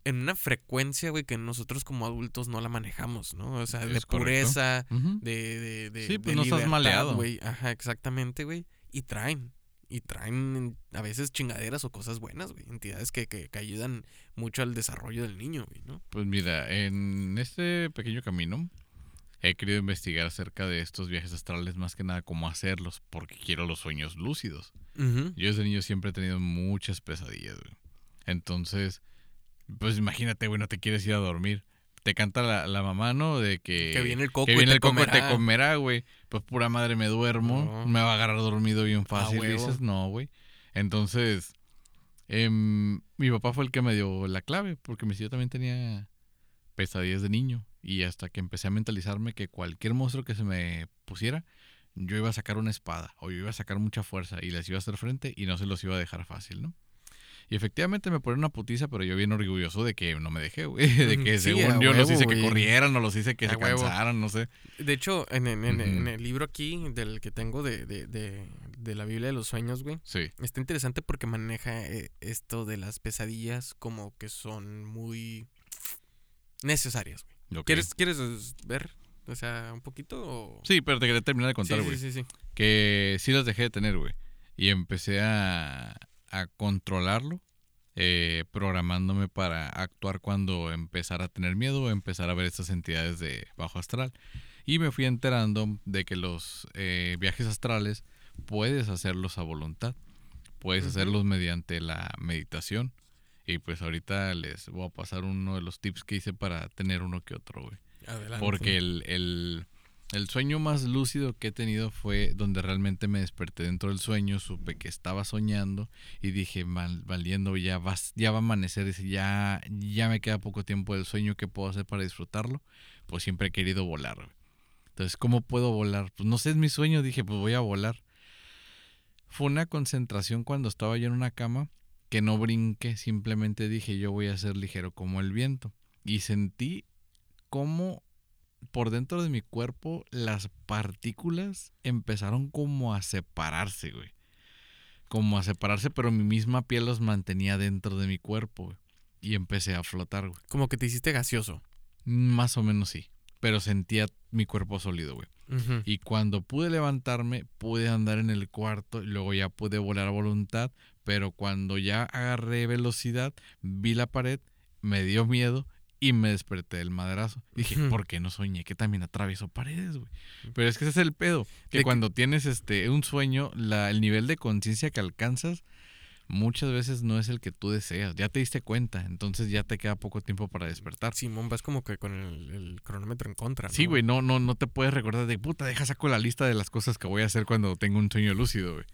en una frecuencia, güey, que nosotros como adultos no la manejamos, ¿no? O sea, de Es pureza, de, de, de, Sí, pues de no estás maleado. güey. Ajá, exactamente, güey. Y traen. Y traen a veces chingaderas o cosas buenas, güey. Entidades que, que, que ayudan mucho al desarrollo del niño, güey, ¿no? Pues mira, en este pequeño camino he querido investigar acerca de estos viajes astrales, más que nada cómo hacerlos, porque quiero los sueños lúcidos. Yo desde niño siempre he tenido muchas pesadillas, güey. Entonces, pues imagínate, güey, no te quieres ir a dormir. Te canta la, la mamá, ¿no? De que... Que viene el coco que y viene te el coco y te comerá. comerá, güey. Pues pura madre me duermo. No. Me va a agarrar dormido bien fácil. huevo. dices, no, güey. Entonces, em, mi papá fue el que me dio la clave, porque mi yo también tenía pesadillas de niño. Y hasta que empecé a mentalizarme que cualquier monstruo que se me pusiera, yo iba a sacar una espada o yo iba a sacar mucha fuerza y les iba a hacer frente y no se los iba a dejar fácil, ¿no? Y efectivamente me ponen una putiza, pero yo bien orgulloso de que no me dejé, güey. (laughs) De que Sí, según yo los huevo, hice que corrieran o los hice que A se huevo. cansaran, no sé. De hecho, en, el libro aquí, del que tengo de, de, de, de la Biblia de los Sueños, güey, Sí. está interesante porque maneja eh, esto de las pesadillas como que son muy necesarias, güey. ¿Quieres, ¿Quieres ver? O sea, un poquito o... Sí, pero te quería terminar de contar, sí, güey. sí, sí, sí. que sí las dejé de tener, güey. Y empecé a, a controlarlo, eh, programándome para actuar cuando empezara a tener miedo o empezar a ver estas entidades de bajo astral. Y me fui enterando de que los eh, viajes astrales puedes hacerlos a voluntad. Puedes hacerlos mediante la meditación. Y pues ahorita les voy a pasar uno de los tips que hice para tener uno que otro, güey. Adelante. Porque el, el, el sueño más lúcido que he tenido fue donde realmente me desperté dentro del sueño, supe que estaba soñando y dije, "Mal- valiendo, ya, vas, ya va a amanecer, ya, ya me queda poco tiempo del sueño, ¿qué puedo hacer para disfrutarlo? Pues siempre he querido volar. Entonces, ¿cómo puedo volar? Pues no sé, es mi sueño, dije, pues voy a volar. Fue una concentración cuando estaba yo en una cama que no brinqué, simplemente dije, yo voy a ser ligero como el viento. Y sentí cómo por dentro de mi cuerpo las partículas empezaron como a separarse, güey. Como a separarse, pero mi misma piel los mantenía dentro de mi cuerpo, güey. y empecé a flotar, güey. Como que te hiciste gaseoso. Más o menos sí. Pero sentía mi cuerpo sólido, güey. Y cuando pude levantarme, pude andar en el cuarto y luego ya pude volar a voluntad. Pero cuando ya agarré velocidad, vi la pared, me dio miedo y me desperté del madrazo. Dije, Ujú. ¿por qué no soñé que también atravieso paredes, güey? Pero es que ese es el pedo. Que De que- cuando tienes este un sueño, la, el nivel de conciencia que alcanzas muchas veces no es el que tú deseas. Ya te diste cuenta, entonces ya te queda poco tiempo para despertar. Simón, vas como que con el, el cronómetro en contra. Sí, ¿no? güey, no, no, no te puedes recordar de puta, deja saco la lista de las cosas que voy a hacer cuando tengo un sueño lúcido, güey.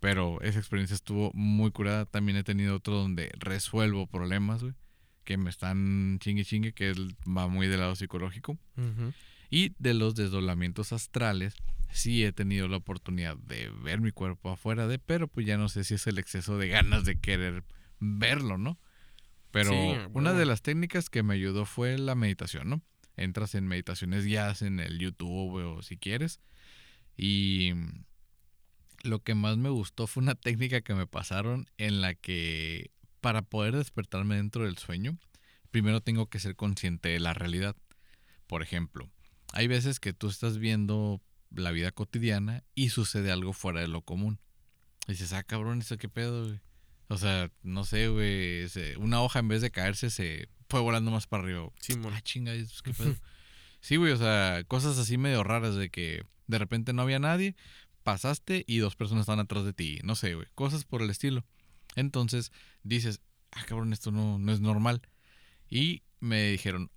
Pero esa experiencia estuvo muy curada. También he tenido otro donde resuelvo problemas, güey. Que me están chingue chingue, que va muy del lado psicológico. Y de los desdoblamientos astrales, sí he tenido la oportunidad de ver mi cuerpo afuera de, pero pues ya no sé si es el exceso de ganas de querer verlo, ¿no? Pero Sí, una de las técnicas que me ayudó fue la meditación, ¿no? Entras en meditaciones guiadas en el YouTube o si quieres. Y lo que más me gustó fue una (laughs) técnica que me pasaron en la que para poder despertarme dentro del sueño, primero tengo que ser consciente de la realidad. Por ejemplo, hay veces que tú estás viendo la vida cotidiana y sucede algo fuera de lo común. Y dices, ah, cabrón, ¿eso qué pedo, güey? O sea, no sé, güey, una hoja en vez de caerse se fue volando más para arriba. Simón. Ah, chinga, ¿eso ¿qué pedo? (laughs) sí, güey, o sea, cosas así medio raras de que de repente no había nadie, pasaste y dos personas estaban atrás de ti. No sé, güey, cosas por el estilo. Entonces dices, ah, cabrón, esto no, no es normal. Y me dijeron,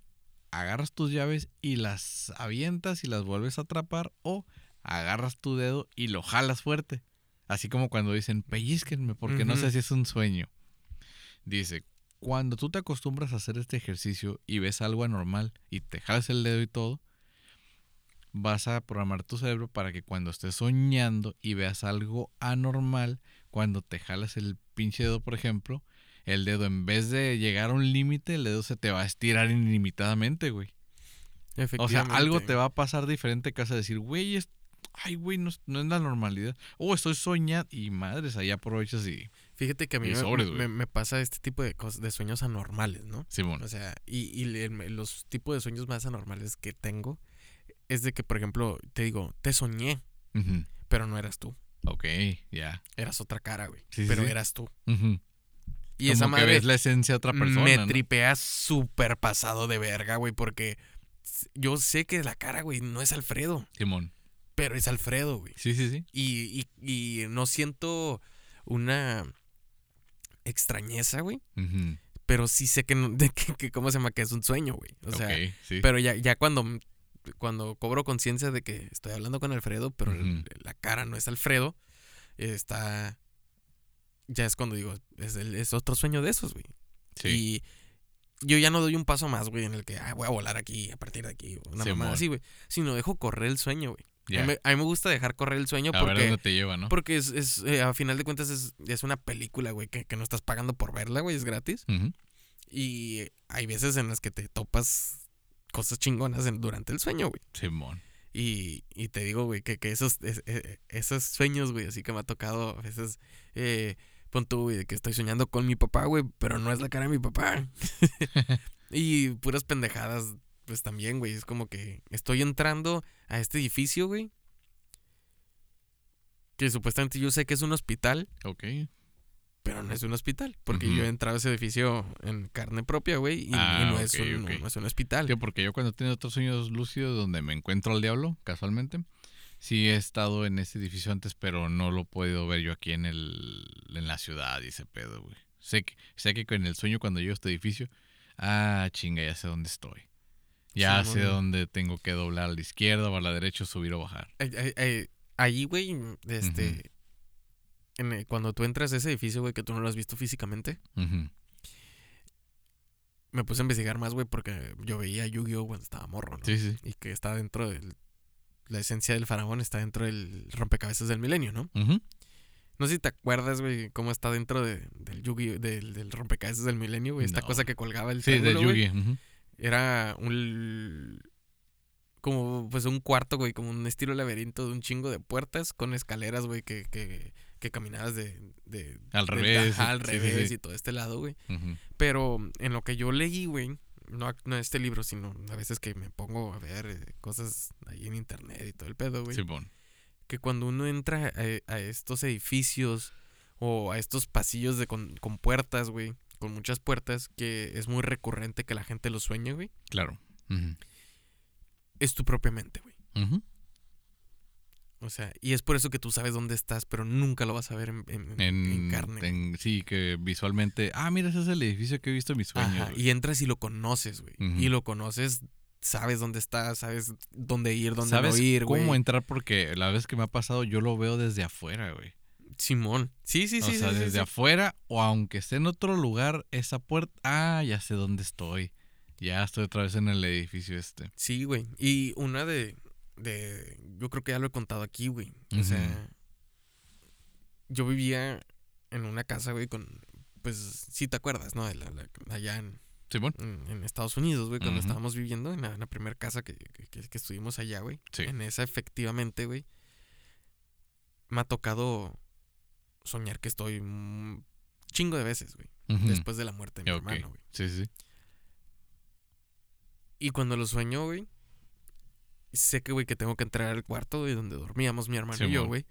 agarras tus llaves y las avientas y las vuelves a atrapar o agarras tu dedo y lo jalas fuerte. Así como cuando dicen, pellizquenme porque no sé si es un sueño. Dice, cuando tú te acostumbras a hacer este ejercicio y ves algo anormal y te jalas el dedo y todo, vas a programar tu cerebro para que cuando estés soñando y veas algo anormal, cuando te jalas el pinche dedo, por ejemplo, el dedo en vez de llegar a un límite, el dedo se te va a estirar ilimitadamente, güey. O sea, algo te va a pasar diferente que vas a decir, güey, es... ay, güey, no, es- no es la normalidad. Oh, estoy soñando y madres, ahí aprovechas y... Fíjate que a mí me, me- pasa este tipo de cosas, de sueños anormales, ¿no? Simón. O sea, y, y los tipos de sueños más anormales que tengo es de que, por ejemplo, te digo, te soñé, pero no eras tú. Ok, ya. Eras otra cara, güey. Sí, sí, pero sí. eras tú. Y Como esa que madre ves la esencia de otra persona, me ¿no? tripea súper pasado de verga, güey, porque yo sé que la cara, güey, no es Alfredo, Simón. pero es Alfredo, güey. Sí, sí, sí. Y, y, y no siento una extrañeza, güey. Ujú. Pero sí sé que, no- (laughs) de que, que ¿cómo se llama? Que es un sueño, güey. O sea, ok, sí. pero ya, ya cuando, cuando cobro conciencia de que estoy hablando con Alfredo, pero la cara no es Alfredo, está... Ya es cuando digo, es, el- es otro sueño de esos, güey. sí. Y yo ya no doy un paso más, güey, en el que "Ah, voy a volar aquí a partir de aquí, una mamada así, güey. Sino dejo correr el sueño, güey. A, mí, a mí me gusta dejar correr el sueño A ver porque, dónde te lleva, ¿no? porque es, es, eh, a final de cuentas es, es una película, güey, que, que no estás pagando por verla, güey, es gratis. Y hay veces en las que te topas cosas chingonas en- durante el sueño, güey. Simón. Y, y te digo, güey, que, que esos, es- eh, esos sueños, güey, así que me ha tocado a veces, eh, pon tú, güey, de que estoy soñando con mi papá, güey, pero no es la cara de mi papá. (laughs) (laughs) y puras pendejadas, pues también, güey, es como que estoy entrando a este edificio, güey, que supuestamente yo sé que es un hospital, Ok. Pero no es un hospital, porque Ujú. yo he entrado a ese edificio en carne propia, güey, y, y Ah, no, es ok, un, ok. no es un hospital. Tío, porque yo cuando he tenido otros sueños lúcidos donde me encuentro al diablo, casualmente, sí he estado en ese edificio antes, pero no lo he podido ver yo aquí en el en la ciudad y ese pedo, güey. Sé que, sé que en el sueño cuando llego a este edificio, ah, chinga, ya sé dónde estoy. Ya Sí, sé mon. dónde tengo que doblar a la izquierda o a la derecha, subir o bajar. Ay- ay- ay, Ahí, güey, este. En cuando tú entras a ese edificio, güey, que tú no lo has visto físicamente, me puse a investigar más, güey, porque yo veía Yu-Gi-Oh! cuando estaba morro, ¿no? Sí, sí. Y que está dentro del. La esencia del faraón está dentro del rompecabezas del milenio, ¿no? Ujú. No sé si te acuerdas, güey, cómo está dentro de- del Yu-Gi-Oh! Del, del rompecabezas del milenio, güey. Esta No. cosa que colgaba el Sí, de triángulo, güey. Yugi. ujú. Era un. Como, pues, un cuarto, güey, como un estilo laberinto de un chingo de puertas con escaleras, güey, que, que que caminabas de... de Al de- revés, ajá, al sí, sí, revés sí. y todo este lado, güey. Pero en lo que yo leí, güey, no, no este libro, sino a veces que me pongo a ver eh, cosas ahí en internet y todo el pedo, güey. Simón. Que cuando uno entra a, a estos edificios o a estos pasillos de con, con puertas, güey, con muchas puertas, que es muy recurrente que la gente lo sueñe, güey, Claro. Es tu propia mente, güey. Ujú. O sea, y es por eso que tú sabes dónde estás, pero nunca lo vas a ver en, en- en En, carne. sí, que visualmente. Ah, mira, ese es el edificio que he visto en mis sueños. Ajá, y entras y lo conoces, güey. Y lo conoces, sabes dónde estás, sabes dónde ir, dónde ¿Sabes no ir, güey. cómo entrar? Porque la vez que me ha pasado, yo lo veo desde afuera, güey. Simón. Sí, sí, sí. o sea, sí, sí, desde sí. afuera, o aunque esté en otro lugar, esa puerta. Ah, ya sé dónde estoy. Ya estoy otra vez en el edificio este. Sí, güey. Y una de, de. Yo creo que ya lo he contado aquí, güey. O sea. Yo vivía en una casa, güey, con. Pues sí te acuerdas, ¿no? De la, la- allá en, en, en Estados Unidos, güey, cuando estábamos viviendo, en la, primera casa que, que, que- estuvimos allá, güey. Sí. En esa, efectivamente, güey. Me ha tocado soñar que estoy un chingo de veces, güey. Después de la muerte de mi hermano, güey. Sí, sí. Y cuando lo sueño, güey, sé que, güey, que tengo que entrar al cuarto, güey, donde dormíamos mi hermano y yo, güey.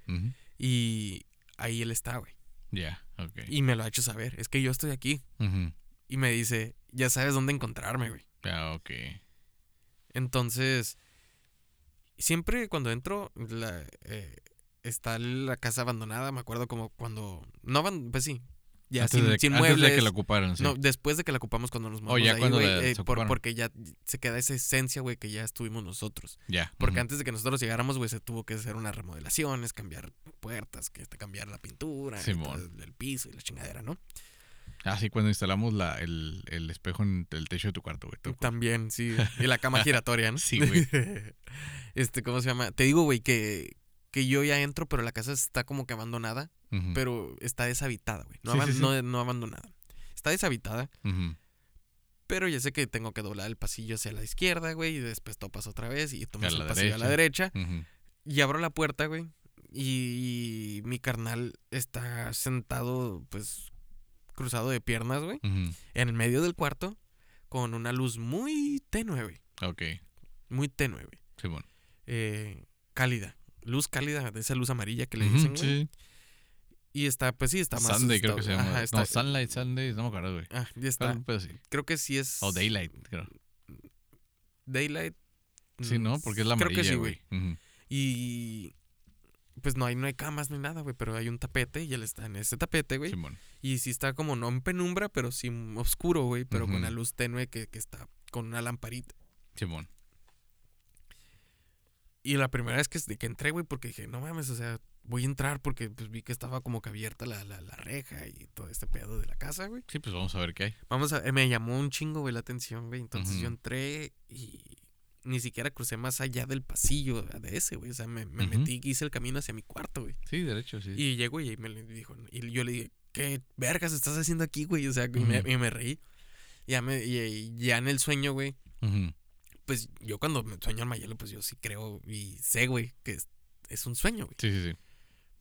Y ahí él está, güey. Ya, ok. Y me lo ha hecho saber. Es que yo estoy aquí. Y me dice, ya sabes dónde encontrarme, güey. Ya, ok. Entonces, siempre cuando entro, la, eh, está la casa abandonada. Me acuerdo como cuando... No, pues sí. Ya antes sin, de, sin antes muebles. de que la ocuparan, sí. No, después de que la ocupamos cuando nos Oh, mudamos ya de ahí, cuando la- eh, se por- ocuparon. porque ya se queda esa esencia, güey, que ya estuvimos nosotros. ya. Porque antes de que nosotros llegáramos, güey, se tuvo que hacer unas remodelaciones, cambiar puertas, que este, cambiar la pintura, el, el piso y la chingadera, ¿no? Ah, sí, cuando instalamos la, el, el espejo en el techo de tu cuarto, güey. También, sí. Y la cama (laughs) giratoria, ¿no? Sí, güey. (laughs) este, ¿cómo se llama? Te digo, güey, que, que yo ya entro, pero la casa está como que abandonada, pero está deshabitada, güey. No, Sí, aban- sí, sí. no, no abandonada. Está deshabitada, pero ya sé que tengo que doblar el pasillo hacia la izquierda, güey, y después topas otra vez y tomas el pasillo a la derecha. Y abro la puerta, güey. Y mi carnal está sentado, pues, cruzado de piernas, güey. En el medio del cuarto, con una luz muy tenue, güey. Ok. Muy tenue, güey. Simón. Eh, cálida. Luz cálida, de esa luz amarilla que le dicen, güey. sí. Y está, pues sí, está más. Sunday creo que se llama. Ajá, está, No, Sunlight, Sunday, no me acuerdo, güey. ah, ya está. Pero, pero sí. Creo que sí es. O Daylight, creo. Daylight. Sí, mm, ¿no? Porque es la Creo amarilla, que sí, güey. Y. Pues no hay, no hay camas, hay nada, güey. Pero hay un tapete y él está en ese tapete, güey. Simón. Y sí está como no en penumbra, pero sí oscuro, güey. Pero con la luz tenue que, que está con una lamparita. Simón. Y la primera vez que, que entré, güey, porque dije, no mames, o sea, voy a entrar porque pues, vi que estaba como que abierta la, la, la reja y todo este pedo de la casa, güey. Sí, pues vamos a ver qué hay. Vamos a, eh, me llamó un chingo, güey, la atención, güey. Entonces yo entré y ni siquiera crucé más allá del pasillo de ese, güey. O sea, me, me metí y hice el camino hacia mi cuarto, güey. Sí, derecho, sí. Y llegó y me dijo, y yo le dije, ¿qué vergas estás haciendo aquí, güey? O sea, y, me, Ujú. y me reí. Ya, me, y, ya en el sueño, güey, Ujú. Pues yo cuando me sueño al Mayelo, pues yo sí creo y sé, güey, que es, es un sueño, güey. Sí, sí, sí.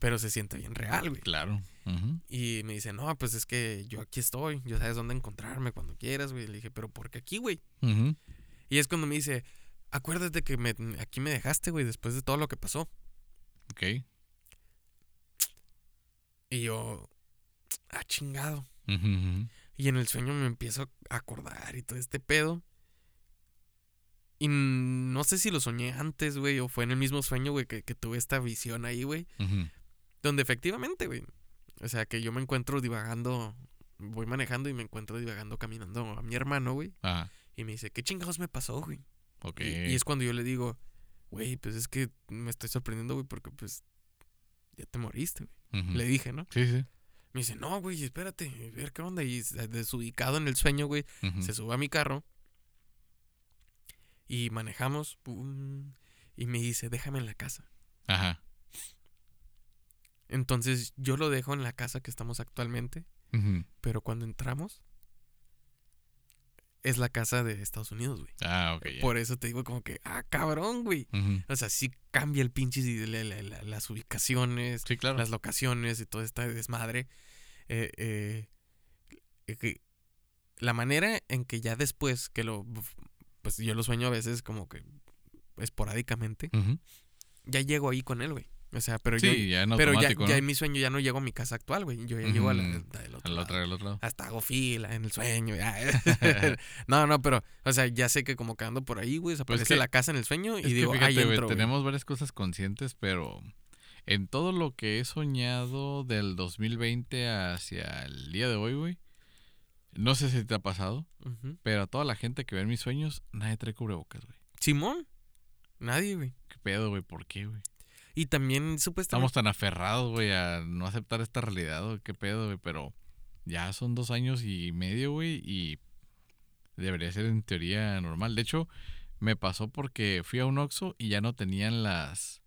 Pero se siente bien real, güey. Claro. Ujú. Y me dice, no, pues es que yo aquí estoy, ya sabes dónde encontrarme cuando quieras, güey. Le dije, pero ¿por qué aquí, güey? Y es cuando me dice, acuérdate que me, aquí me dejaste, güey, después de todo lo que pasó. Ok. Y yo, ah, chingado. Y en el sueño me empiezo a acordar y todo este pedo. Y no sé si lo soñé antes, güey, o fue en el mismo sueño, güey, que, que tuve esta visión ahí, güey. Donde efectivamente, güey. O sea, que yo me encuentro divagando, voy manejando y me encuentro divagando caminando a mi hermano, güey. Ajá. Y me dice, ¿qué chingados me pasó, güey? Y, y es cuando yo le digo, güey, pues es que me estoy sorprendiendo, güey, porque pues ya te moriste, güey. Le dije, ¿no? Sí, sí. Me dice, no, güey, espérate, a ver qué onda. Y desubicado en el sueño, güey, se sube a mi carro y manejamos. y me dice, déjame en la casa. Ajá. Entonces yo lo dejo en la casa que estamos actualmente. Pero cuando entramos, es la casa de Estados Unidos, güey. Ah, ok. Por eso te digo como que, ah, cabrón, güey. O sea, sí cambia el pinche y la- la- la- las ubicaciones, Sí, claro. las locaciones y todo este desmadre. Eh, eh, eh, la manera en que ya después que lo pues yo lo sueño a veces como que esporádicamente, ya llego ahí con él, güey. O sea, pero Sí, yo ya en pero ya, automático, ya ¿no? en mi sueño ya no llego a mi casa actual, güey. Yo ya llego a la, del otro Al lado. otro. Hasta hago fila en el sueño. (laughs) (laughs) no, no, pero, o sea, ya sé que como que ando por ahí, güey, se Pues que- la casa en el sueño y digo, fíjate, ahí entro, tenemos varias cosas conscientes, pero en todo lo que he soñado del 2020 hacia el día de hoy, güey, no sé si te ha pasado, pero a toda la gente que ve en mis sueños, nadie trae cubrebocas, güey. Simón, nadie, güey. ¿Qué pedo, güey? ¿Por qué, güey? Y también supuestamente... Estamos tan aferrados, güey, a no aceptar esta realidad, güey. ¿Qué pedo, güey? Pero ya son dos años y medio, güey, y debería ser en teoría normal. De hecho, me pasó porque fui a un Oxxo y ya no tenían las...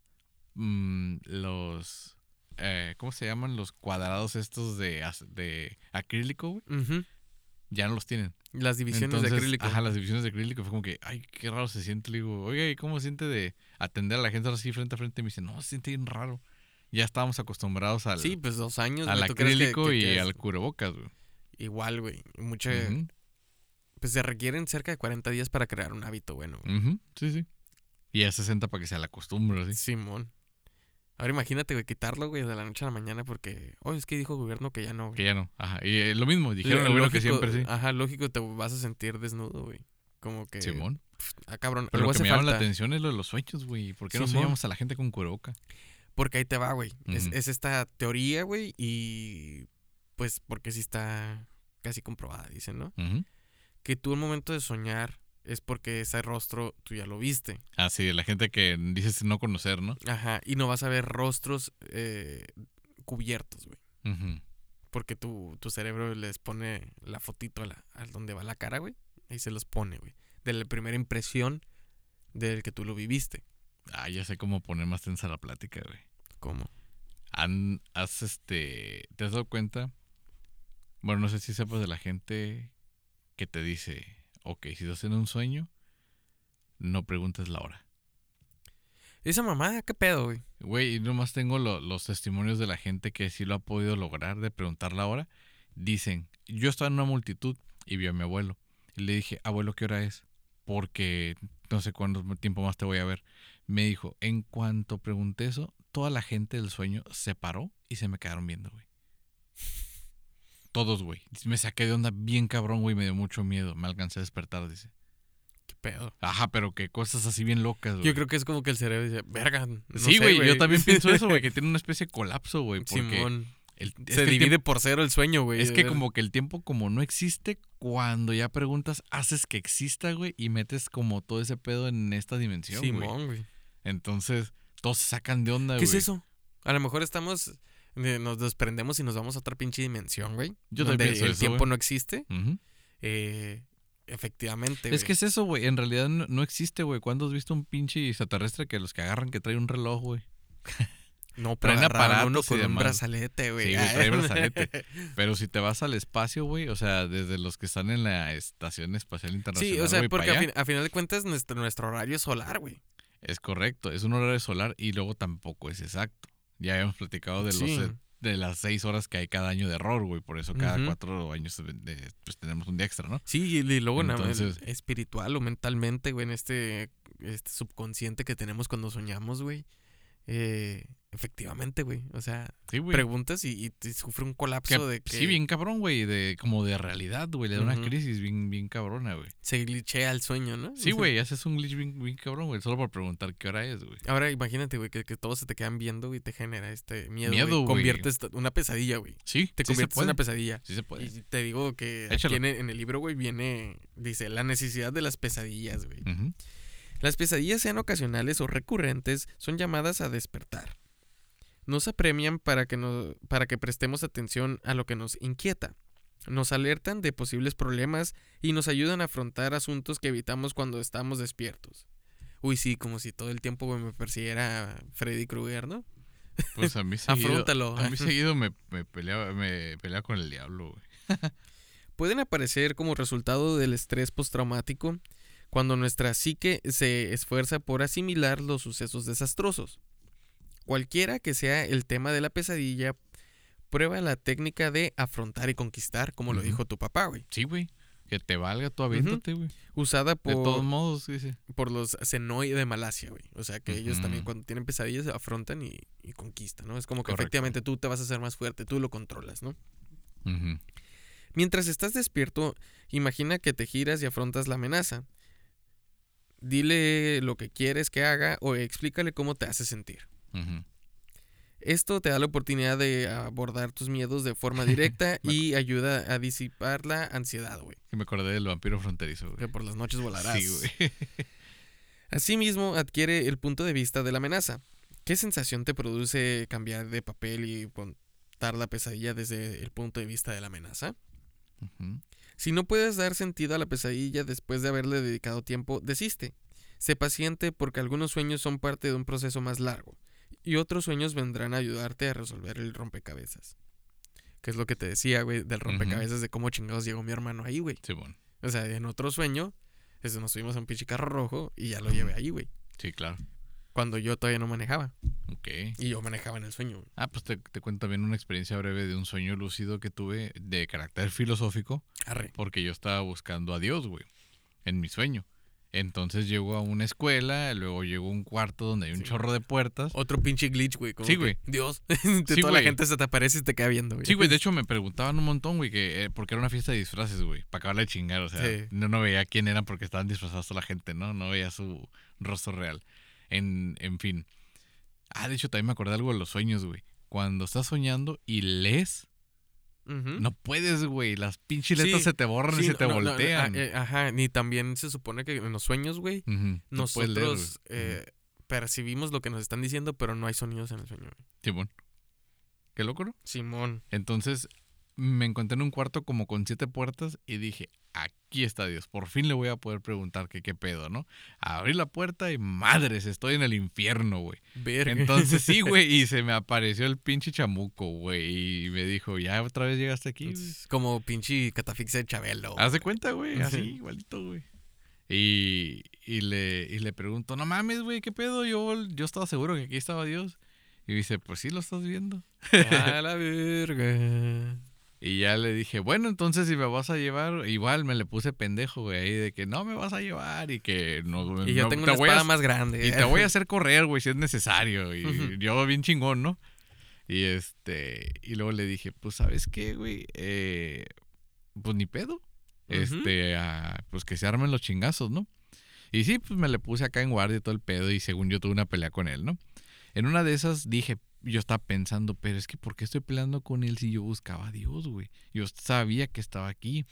mm, los... eh, ¿Cómo se llaman? Los cuadrados estos de, de acrílico, güey. Ya no los tienen. Las divisiones Entonces, de acrílico. Ajá, las divisiones de acrílico. Fue como que, ay, qué raro se siente. Le digo, ¿y cómo se siente de atender a la gente así frente a frente? Y me dice, no, se siente bien raro. Ya estábamos acostumbrados al, Sí, pues dos años. al güey, ¿tú crees que- acrílico que- y es al cubrebocas, güey. Igual, güey. Mucho... Ujú, Pues se requieren cerca de 40 días para crear un hábito bueno. Sí, sí. Y a 60 para que se la costumbre, ¿sí? Simón. Ahora imagínate, güey, quitarlo, güey, de la noche a la mañana porque... Oh, es que dijo el gobierno que ya no, güey. Que ya no. Ajá. Y eh, lo mismo, dijeron Lo- bueno que siempre sí. Ajá, lógico, te vas a sentir desnudo, güey. Como que... Simón. Ah, cabrón. Pero lo que me llama la atención es lo de los sueños, güey. ¿Por qué no soñamos a la gente con cubreboca? Porque ahí te va, güey. es, esta teoría, güey, y... Pues porque sí está casi comprobada, dicen, ¿no? Ujú. Que tú al momento de soñar es porque ese rostro tú ya lo viste. Ah, sí, la gente que dices no conocer, ¿no? Ajá. Y no vas a ver rostros eh, cubiertos, güey. Porque tu, tu cerebro les pone la fotito a, la, a donde va la cara, güey. Ahí se los pone, güey. De la primera impresión del que tú lo viviste. Ah, ya sé cómo poner más tensa la plática, güey. ¿Cómo? han, has este, ¿te has dado cuenta? Bueno, no sé si sepas de la gente que te dice, ok, si estás en un sueño, no preguntes la hora. Esa mamada, ¿qué pedo, güey? Güey, y nomás tengo lo- los testimonios de la gente que sí lo ha podido lograr de preguntar la hora. Dicen, yo estaba en una multitud y vi a mi abuelo. Y le dije, abuelo, ¿qué hora es? Porque no sé cuánto tiempo más te voy a ver. Me dijo, en cuanto pregunté eso, toda la gente del sueño se paró y se me quedaron viendo, güey. Todos, güey. Me saqué de onda bien cabrón, güey. Me dio mucho miedo. Me alcancé a despertar, dice. ¿Qué pedo? Ajá, pero que cosas así bien locas, güey. Yo creo que es como que el cerebro dice, verga. no sí, sé, güey. Yo también pienso eso, güey. Que (laughs) tiene una especie de colapso, güey. Porque Simón. el- Se divide tiempo- por cero el sueño, güey. Es que ver- como que el tiempo como no existe, cuando ya preguntas, haces que exista, güey, y metes como todo ese pedo en esta dimensión, güey. Simón, güey. Entonces, todos se sacan de onda, ¿Qué güey. es eso? A lo mejor estamos... Nos desprendemos y nos vamos a otra pinche dimensión, güey. Yo donde también pienso el eso, tiempo güey. no existe. Eh, efectivamente, Es güey. que es eso, güey. En realidad no, no existe, güey. ¿Cuándo has visto un pinche extraterrestre que los que agarran que trae un reloj, güey? No, traen pero agarraron aparatos uno y con un brazalete, güey. Sí, güey, trae brazalete. (laughs) Pero si te vas al espacio, güey, o sea, desde los que están en la Estación Espacial Internacional, Sí, o sea, güey, porque fin- a final de cuentas nuestro, nuestro horario es solar, güey. es correcto. Es un horario solar y luego tampoco es exacto. Ya habíamos platicado de los Sí. de las seis horas que hay cada año de error, güey. Por eso cada cuatro años de- pues tenemos un día extra, ¿no? Sí, y, luego nada Entonces- espiritual o mentalmente, güey, en este, este subconsciente que tenemos cuando soñamos, güey. Eh, efectivamente, güey. O sea, Sí, güey. preguntas y, y te sufre un colapso Que- de que Sí, bien cabrón, güey. De, como de realidad, güey. Le da una crisis bien, bien cabrona, güey. se glitchea el sueño, ¿no? Sí, güey. Haces un glitch bien, bien cabrón, güey. Solo por preguntar qué hora es, güey. Ahora imagínate, güey, que, que todos se te quedan viendo y te genera este miedo. Miedo, güey. Conviertes una pesadilla, güey. Sí, Te sí conviertes en una pesadilla. Sí se puede. Y te digo que aquí en, en el libro, güey, viene, dice, la necesidad de las pesadillas, güey. Ujú. Las pesadillas, sean ocasionales o recurrentes, son llamadas a despertar. Nos apremian para que, no- para que prestemos atención a lo que nos inquieta. Nos alertan de posibles problemas y nos ayudan a afrontar asuntos que evitamos cuando estamos despiertos. Uy, sí, como si todo el tiempo me persiguiera Freddy Krueger, ¿no? Pues a mí (laughs) seguido. Afróntalo. A mí seguido me, me, peleaba, me peleaba con el diablo, güey. (laughs) pueden aparecer como resultado del estrés postraumático cuando nuestra psique se esfuerza por asimilar los sucesos desastrosos. Cualquiera que sea el tema de la pesadilla, prueba la técnica de afrontar y conquistar, como lo dijo tu papá, güey. Sí, güey. Que te valga, tú aviéntate, güey. Usada De todos por, modos, dice. por los Senoi de Malasia, güey. O sea, que ellos también cuando tienen pesadillas afrontan y, y conquistan, ¿no? Es como que Correcto. efectivamente tú te vas a hacer más fuerte, tú lo controlas, ¿no? Mientras estás despierto, imagina que te giras y afrontas la amenaza. Dile lo que quieres que haga o explícale cómo te hace sentir. Esto te da la oportunidad de abordar tus miedos de forma (laughs) directa y ayuda a disipar la ansiedad, güey. Que me acordé del vampiro fronterizo, Que güey. por las noches volarás. Sí, güey. (laughs) Asimismo, adquiere el punto de vista de la amenaza. ¿Qué sensación te produce cambiar de papel y contar la pesadilla desde el punto de vista de la amenaza? Ujú. Si no puedes dar sentido a la pesadilla después de haberle dedicado tiempo, desiste. Sé paciente porque algunos sueños son parte de un proceso más largo y otros sueños vendrán a ayudarte a resolver el rompecabezas. Que es lo que te decía, güey, del rompecabezas de cómo chingados llegó mi hermano ahí, güey. Sí, bueno. O sea, en otro sueño, eso nos subimos a un pinche carro rojo y ya lo llevé ahí, güey. Sí, claro. Cuando yo todavía no manejaba. Ok. Y yo manejaba en el sueño. Ah, pues te, te cuento también una experiencia breve de un sueño lúcido que tuve de carácter filosófico, Arre. porque yo estaba buscando a Dios, güey, en mi sueño. Entonces llego a una escuela, luego llego a un cuarto donde hay un Sí. chorro de puertas. Otro pinche glitch, güey. como Sí, güey. Dios. (laughs) Sí, toda la gente se te aparece y te queda viendo, güey. Sí, güey, de hecho me preguntaban un montón, güey, que eh, porque era una fiesta de disfraces, güey, para acabarle de chingar, o sea, Sí. no, no veía quién eran porque estaban disfrazados toda la gente, ¿no? No veía su rostro real. En, en fin. Ah, de hecho también me acordé algo de los sueños, güey. Cuando estás soñando y lees, no puedes, güey, las pinches letras Sí, se te borran y se te no, no, voltean. eh, ajá, ni también se supone que en los sueños, güey, leer, nosotros eh, percibimos lo que nos están diciendo, pero no hay sonidos en el sueño. güey. Simón. Qué loco, ¿no? Simón. Entonces me encontré en un cuarto como con siete puertas y dije, aquí está Dios, por fin le voy a poder preguntar que qué pedo, ¿no? Abrí la puerta y madres, estoy en el infierno, güey. Entonces sí, güey, y (laughs) se me apareció el pinche chamuco, güey, y me dijo, ¿ya otra vez llegaste aquí? güey?" Es como pinche catafixia de Chabelo. Haz de cuenta, güey, así, Sí. (laughs) igualito, güey. Y, y, le, y le pregunto, no mames, güey, ¿qué pedo? Yo, yo estaba seguro que aquí estaba Dios. Y dice, pues sí, lo estás viendo. A la verga. Y ya le dije, bueno, entonces si me vas a llevar, igual me le puse pendejo, güey, ahí de que no me vas a llevar y que no, Y yo no- tengo te una a- espada más grande. Y te voy a hacer (laughs) correr, güey, si es necesario. Y yo bien chingón, ¿no? Y este, y luego le dije, pues, ¿sabes qué, güey? Eh, pues ni pedo. Este, ah, pues que se armen los chingazos, ¿no? Y sí, pues me le puse acá en guardia y todo el pedo y según yo tuve una pelea con él, ¿no? En una de esas dije, yo estaba pensando, pero es que ¿por qué estoy peleando con él si yo buscaba a Dios, güey? Yo sabía que estaba aquí.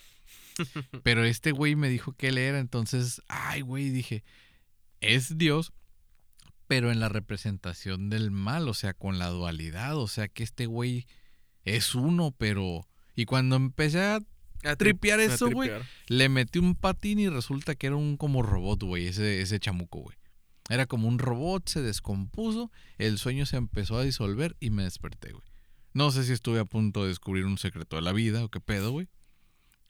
(laughs) Pero este güey me dijo que él era, entonces, ay, güey, dije, es Dios, pero en la representación del mal, o sea, con la dualidad, o sea, que este güey es uno, pero... Y cuando empecé a A tri- tripear eso, güey, le metí un patín y resulta que era un como robot, güey, ese, ese chamuco, güey. Era como un robot, se descompuso, el sueño se empezó a disolver y me desperté, güey. No sé si estuve a punto de descubrir un secreto de la vida o qué pedo, güey.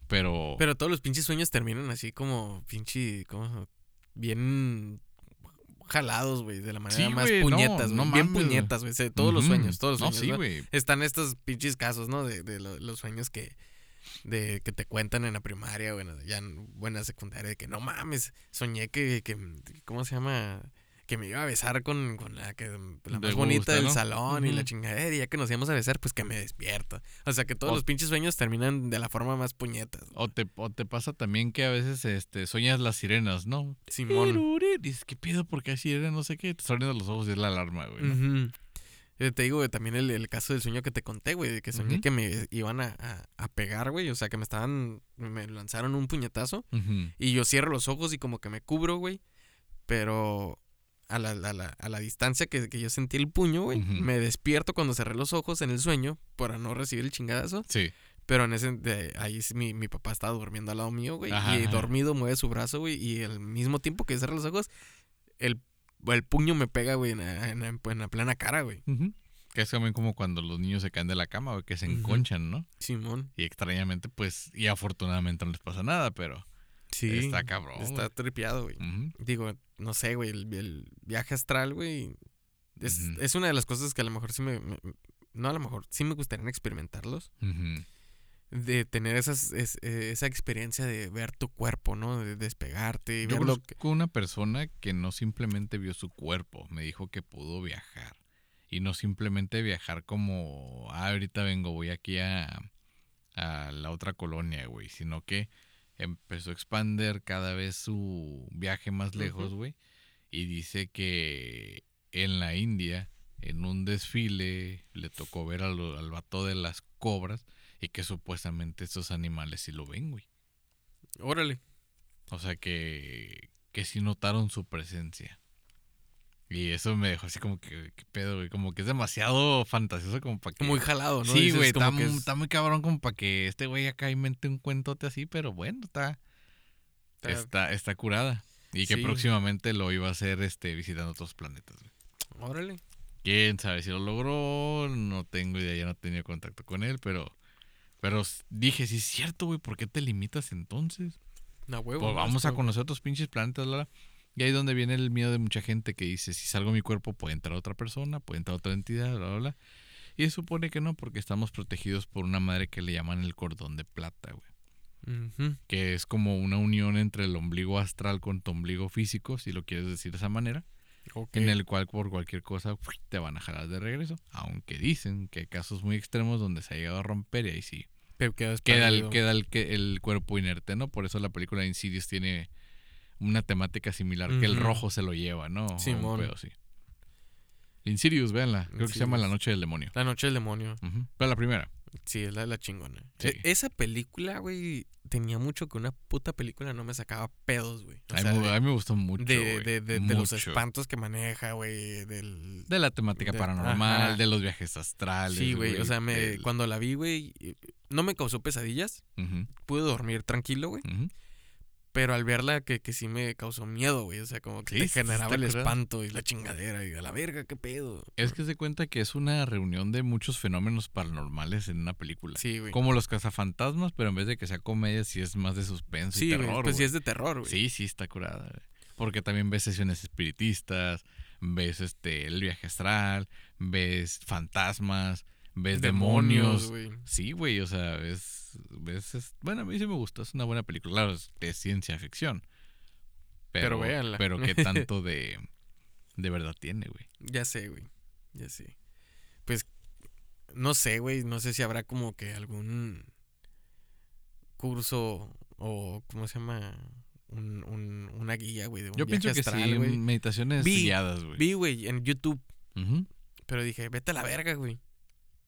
Pero... Pero todos los pinches sueños terminan así como pinche, como bien jalados, güey, de la manera Sí, más puñetas, no bien mames, puñetas, güey. Todos los sueños, todos los No, sueños. sí. Están estos pinches casos, ¿no? De, de lo- los sueños que de que te cuentan en la primaria o en, ya en buena secundaria de que no mames, soñé que, que ¿cómo se llama? Que me iba a besar con, con la que la más bonita del ¿no? salón y la chingadera, y ya que nos íbamos a besar, pues que me despierto. O sea que todos O- los pinches sueños terminan de la forma más puñetas. O te, o te pasa también que a veces este, sueñas las sirenas, ¿no? Simón. Dices, ¿qué pedo? Porque hay sirenas? No sé qué. Te abriendo los ojos y es la alarma, güey. Eh, Te digo, güey, también el, el caso del sueño que te conté, güey, de que soñé Ujú. que me iban a, a- a pegar, güey. O sea, que me estaban, me lanzaron un puñetazo y yo cierro los ojos y como que me cubro, güey. Pero a la, a la- a la distancia que, que yo sentí el puño, güey, me despierto cuando cerré los ojos en el sueño para no recibir el chingadazo. Sí. Pero en ese, de- ahí mi, mi papá estaba durmiendo al lado mío, güey. Ajá, y ajá. dormido mueve su brazo, güey. Y al mismo tiempo que cerré los ojos, el, el puño me pega, güey, en, en- en- en la plena cara, güey. Ujú. Que es también como cuando los niños se caen de la cama, güey, que se enconchan, ¿no? Simón. Y extrañamente, pues, y afortunadamente no les pasa nada, pero Sí. está cabrón. Está tripeado, güey. Digo, no sé, güey, el, el viaje astral, güey, es, es una de las cosas que a lo mejor sí me, me- No a lo mejor, sí me gustaría experimentarlos. De tener esas, es- eh, esa experiencia de ver tu cuerpo, ¿no? De despegarte y Yo ver lo conozco que... una persona que no simplemente vio su cuerpo, me dijo que pudo viajar. Y no simplemente viajar como, ah, ahorita vengo, voy aquí a, a la otra colonia, güey, sino que empezó a expander cada vez su viaje más lejos, güey. Y dice que en la India, en un desfile, le tocó ver al, al vato de las cobras y que supuestamente estos animales sí lo ven, güey. Órale. O sea que, que sí notaron su presencia. Y eso me dejó así como que, ¿qué pedo, güey? Como que es demasiado fantasioso como para que... Muy jalado, ¿no? sí, güey, está, es- muy cabrón como para que este güey acá invente un cuentote así, pero bueno, está, está- está, está curada. Y que próximamente lo iba a hacer este, visitando otros planetas. güey. Órale. Quién sabe si lo logró, no tengo idea, ya no tenía contacto con él, pero... Pero dije, sí es cierto, güey, ¿por qué te limitas entonces? Una huevo. Pues ¿no? vamos a conocer otros pinches planetas, Lara. Y ahí es donde viene el miedo de mucha gente que dice, si salgo de mi cuerpo puede entrar otra persona, puede entrar otra entidad, bla, bla, bla. Y se supone que no, porque estamos protegidos por una madre que le llaman el cordón de plata, güey. Que es como una unión entre el ombligo astral con tu ombligo físico, si lo quieres decir de esa manera. En el cual por cualquier cosa te van a jalar de regreso. Aunque dicen que hay casos muy extremos donde se ha llegado a romper y ahí sí Pero queda el, queda el, el cuerpo inerte, ¿no? Por eso la película de Insidious tiene una temática similar, que el rojo se lo lleva, ¿no? O un Simón. pedo así. Insidious, véanla. Creo que se llama La. Noche del Demonio. La noche del demonio. Pero la primera. Sí, es la de la chingona. Sí. E- esa película, güey, tenía mucho que una puta película no me sacaba pedos, güey. A, mí, me- gustó mucho, de, de, de, de los espantos que maneja, güey, del... De la temática paranormal, ajá. de los viajes astrales. Sí, güey, o sea, me, cuando la vi, güey, no me causó pesadillas, pude dormir tranquilo, güey. Pero al verla que, que sí me causó miedo, güey, o sea, como que Sí, te sí, generaba el espanto y la chingadera y a la verga, qué pedo. Es que se cuenta que es una reunión de muchos fenómenos paranormales en una película. Sí, güey. Como los cazafantasmas, pero en vez de que sea comedia, sí es más de suspenso Sí, y güey, terror. pues sí güey. es de terror, güey. Sí, sí, está curada. güey. Porque también ves sesiones espiritistas, ves este el viaje astral, ves fantasmas, ves demonios. güey. Sí, güey, o sea, ves, ves es- bueno, a mí sí me gusta, es una buena película. Claro, es de ciencia ficción. Pero véanla. Pero qué tanto (laughs) de, de verdad tiene, güey. Ya sé, güey. Ya sé. Pues, no sé, güey. No sé si habrá como que algún curso o, ¿cómo se llama? Un, un- una guía, güey, de un Yo viaje pienso que astral, sí, güey. meditaciones Vi- guiadas, güey. Vi, güey, en YouTube. Pero dije, vete a la verga, güey.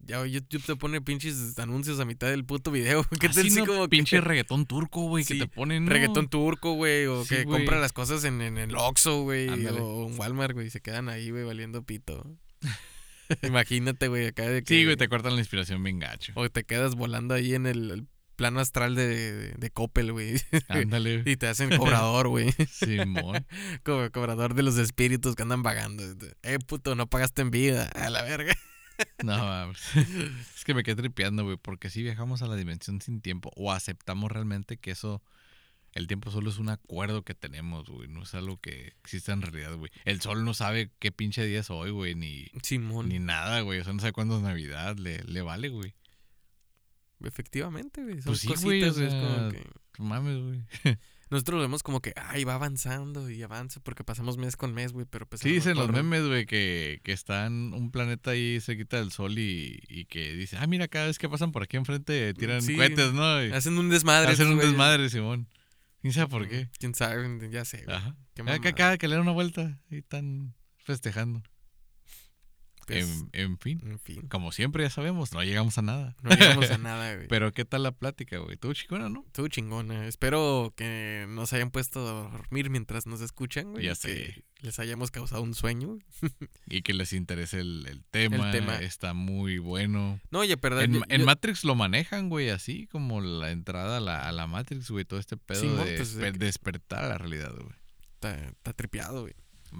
Ya YouTube te pone pinches anuncios a mitad del puto video. ¿Qué tal si no, como que- pinche reggaetón turco, güey, Sí, que te ponen. ¿no? reggaetón turco, güey? O Sí, que compra las cosas en, en el Oxxo, güey. O en Walmart, güey. Se quedan ahí, güey, valiendo pito. (laughs) Imagínate, güey, acá de que... Sí, güey, te cortan la inspiración bien gacho. O te quedas volando ahí en el, el plano astral de, de, de Coppel, güey. (laughs) Ándale. y te hacen cobrador, güey. (laughs) Simón. Co- cobrador de los espíritus que andan vagando. Eh, puto, no pagaste en vida. A la verga. No, mames. (laughs) es que me quedé tripeando, güey, porque si viajamos a la dimensión sin tiempo o aceptamos realmente que eso, el tiempo solo es un acuerdo que tenemos, güey, no es algo que exista en realidad, güey. El sol no sabe qué pinche día es hoy, güey, ni, Simón. ni nada, güey, o sea, no sabe cuándo es Navidad, le, le vale, güey. Efectivamente, güey. Son Pues sí, cositas, güey, o es como que- Mames, güey. (laughs) Nosotros vemos como que, ay, va avanzando y avanza porque pasamos mes con mes, güey, pero pues... Sí, lo dicen los memes, güey, que, que están un planeta ahí cerquita del sol y, y que dicen, ah, mira, cada vez que pasan por aquí enfrente tiran Sí. cohetes, ¿no? Y Hacen un desmadre. hacen un desmadre, Simón. ¿Quién sabe por qué? ¿Quién sabe? Ya sé, güey. Ajá. Qué cada que le dan una vuelta y están festejando. Pues, en, en fin, en fin. como siempre ya sabemos, no llegamos a nada. No llegamos a (laughs) nada, güey. Pero ¿qué tal la plática, güey? Tú, chicona, ¿no? Estuvo chingona. Espero que nos hayan puesto a dormir mientras nos escuchan, güey. Ya sé. Que les hayamos causado un sueño. (laughs) Y que les interese el, el tema. tema. Está muy bueno. No, oye, perdón. En, yo- en yo- Matrix lo manejan, güey, así como la entrada a la, a la Matrix, güey, todo este pedo Simón, de pues, desper- de- despertar a la realidad, güey. Está, está tripeado, güey.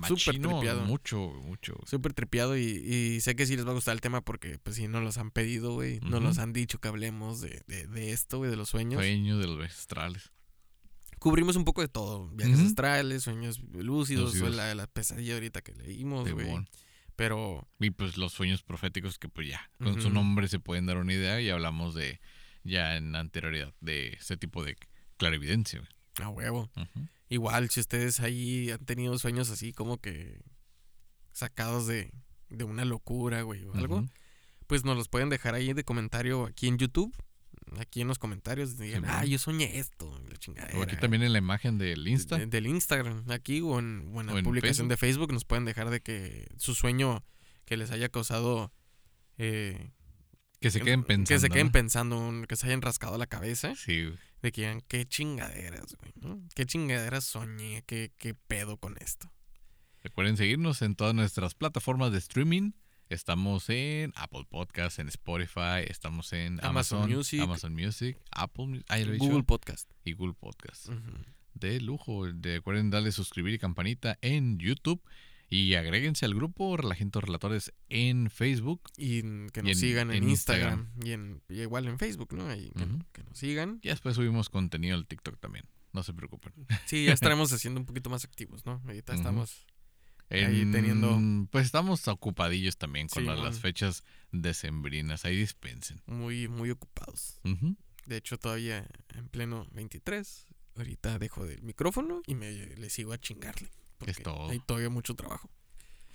Súper tripeado. Mucho, mucho. Súper tripeado y, y sé que sí les va a gustar el tema porque pues sí nos los han pedido, güey. Nos Ujú. los han dicho que hablemos de, de, de esto, güey, de los sueños. Sueño de los astrales. Cubrimos un poco de todo. Viajes astrales, sueños lúcidos, Lúcidos. la, la pesadilla ahorita que leímos, güey. Pero Y pues los sueños proféticos que pues ya, con su nombre se pueden dar una idea y hablamos de ya en anterioridad de ese tipo de clarividencia. güey. A huevo. Igual, si ustedes ahí han tenido sueños así como que sacados de, de una locura, güey, o algo, pues nos los pueden dejar ahí de comentario aquí en YouTube. Aquí en los comentarios digan, Simón. ah, yo soñé esto, la O aquí también en la imagen del Insta. de- del Instagram, aquí o en, o en la en publicación Facebook. de Facebook nos pueden dejar de que su sueño que les haya causado eh, que se queden pensando. que se queden pensando, que se hayan rascado la cabeza, Sí. De que digan, qué chingaderas, güey, ¿no? Qué chingaderas soñé, qué, qué pedo con esto. Recuerden seguirnos en todas nuestras plataformas de streaming. Estamos en Apple Podcasts, en Spotify, estamos en Amazon Amazon, Music. Amazon Music, Apple Google Podcast. y Google Podcast. Ujú. De lujo. De- Recuerden darle suscribir y campanita en YouTube. Y agréguense al grupo Relajientos Relatores en Facebook. Y que Y nos en- sigan en, en Instagram, Y, en, y igual en Facebook, ¿no? Que, nos sigan. Y después subimos contenido al TikTok también. No se preocupen. Sí, ya (laughs) estaremos haciendo un poquito más activos, ¿no? Ahorita estamos Ahí En- teniendo- Pues estamos ocupadillos también con Sí, las, fechas decembrinas. Ahí dispensen. muy, muy ocupados. De hecho, todavía en pleno 23. Ahorita dejo del micrófono y me le sigo a chingarle. Porque todo. Hay todavía mucho trabajo.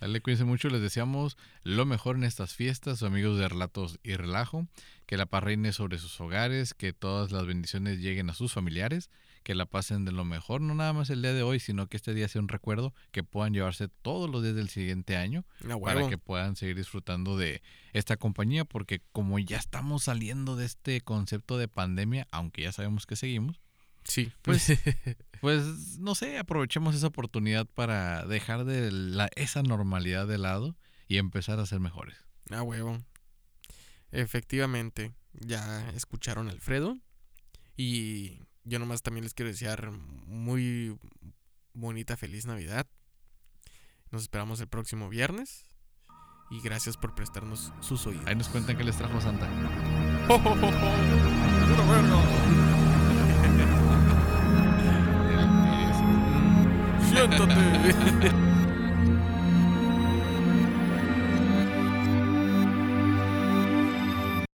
Dale, cuídense mucho. Les deseamos lo mejor en estas fiestas, amigos de Relatos y Relajo. Que la paz reine sobre sus hogares, que todas las bendiciones lleguen a sus familiares, que la pasen de lo mejor, no nada más el día de hoy, sino que este día sea un recuerdo que puedan llevarse todos los días del siguiente año para que puedan seguir disfrutando de esta compañía, porque como ya estamos saliendo de este concepto de pandemia, aunque ya sabemos que seguimos, Sí, Pues- (laughs) pues no sé, aprovechemos esa oportunidad para dejar de la, esa normalidad de lado y empezar a ser mejores. a huevo. Efectivamente, ya escucharon a Alfredo. Y yo nomás también les quiero desear muy bonita, feliz Navidad. Nos esperamos el próximo viernes. Y gracias por prestarnos sus oídos. Ahí nos cuentan que les trajo Santa. (laughs) Slutt att du...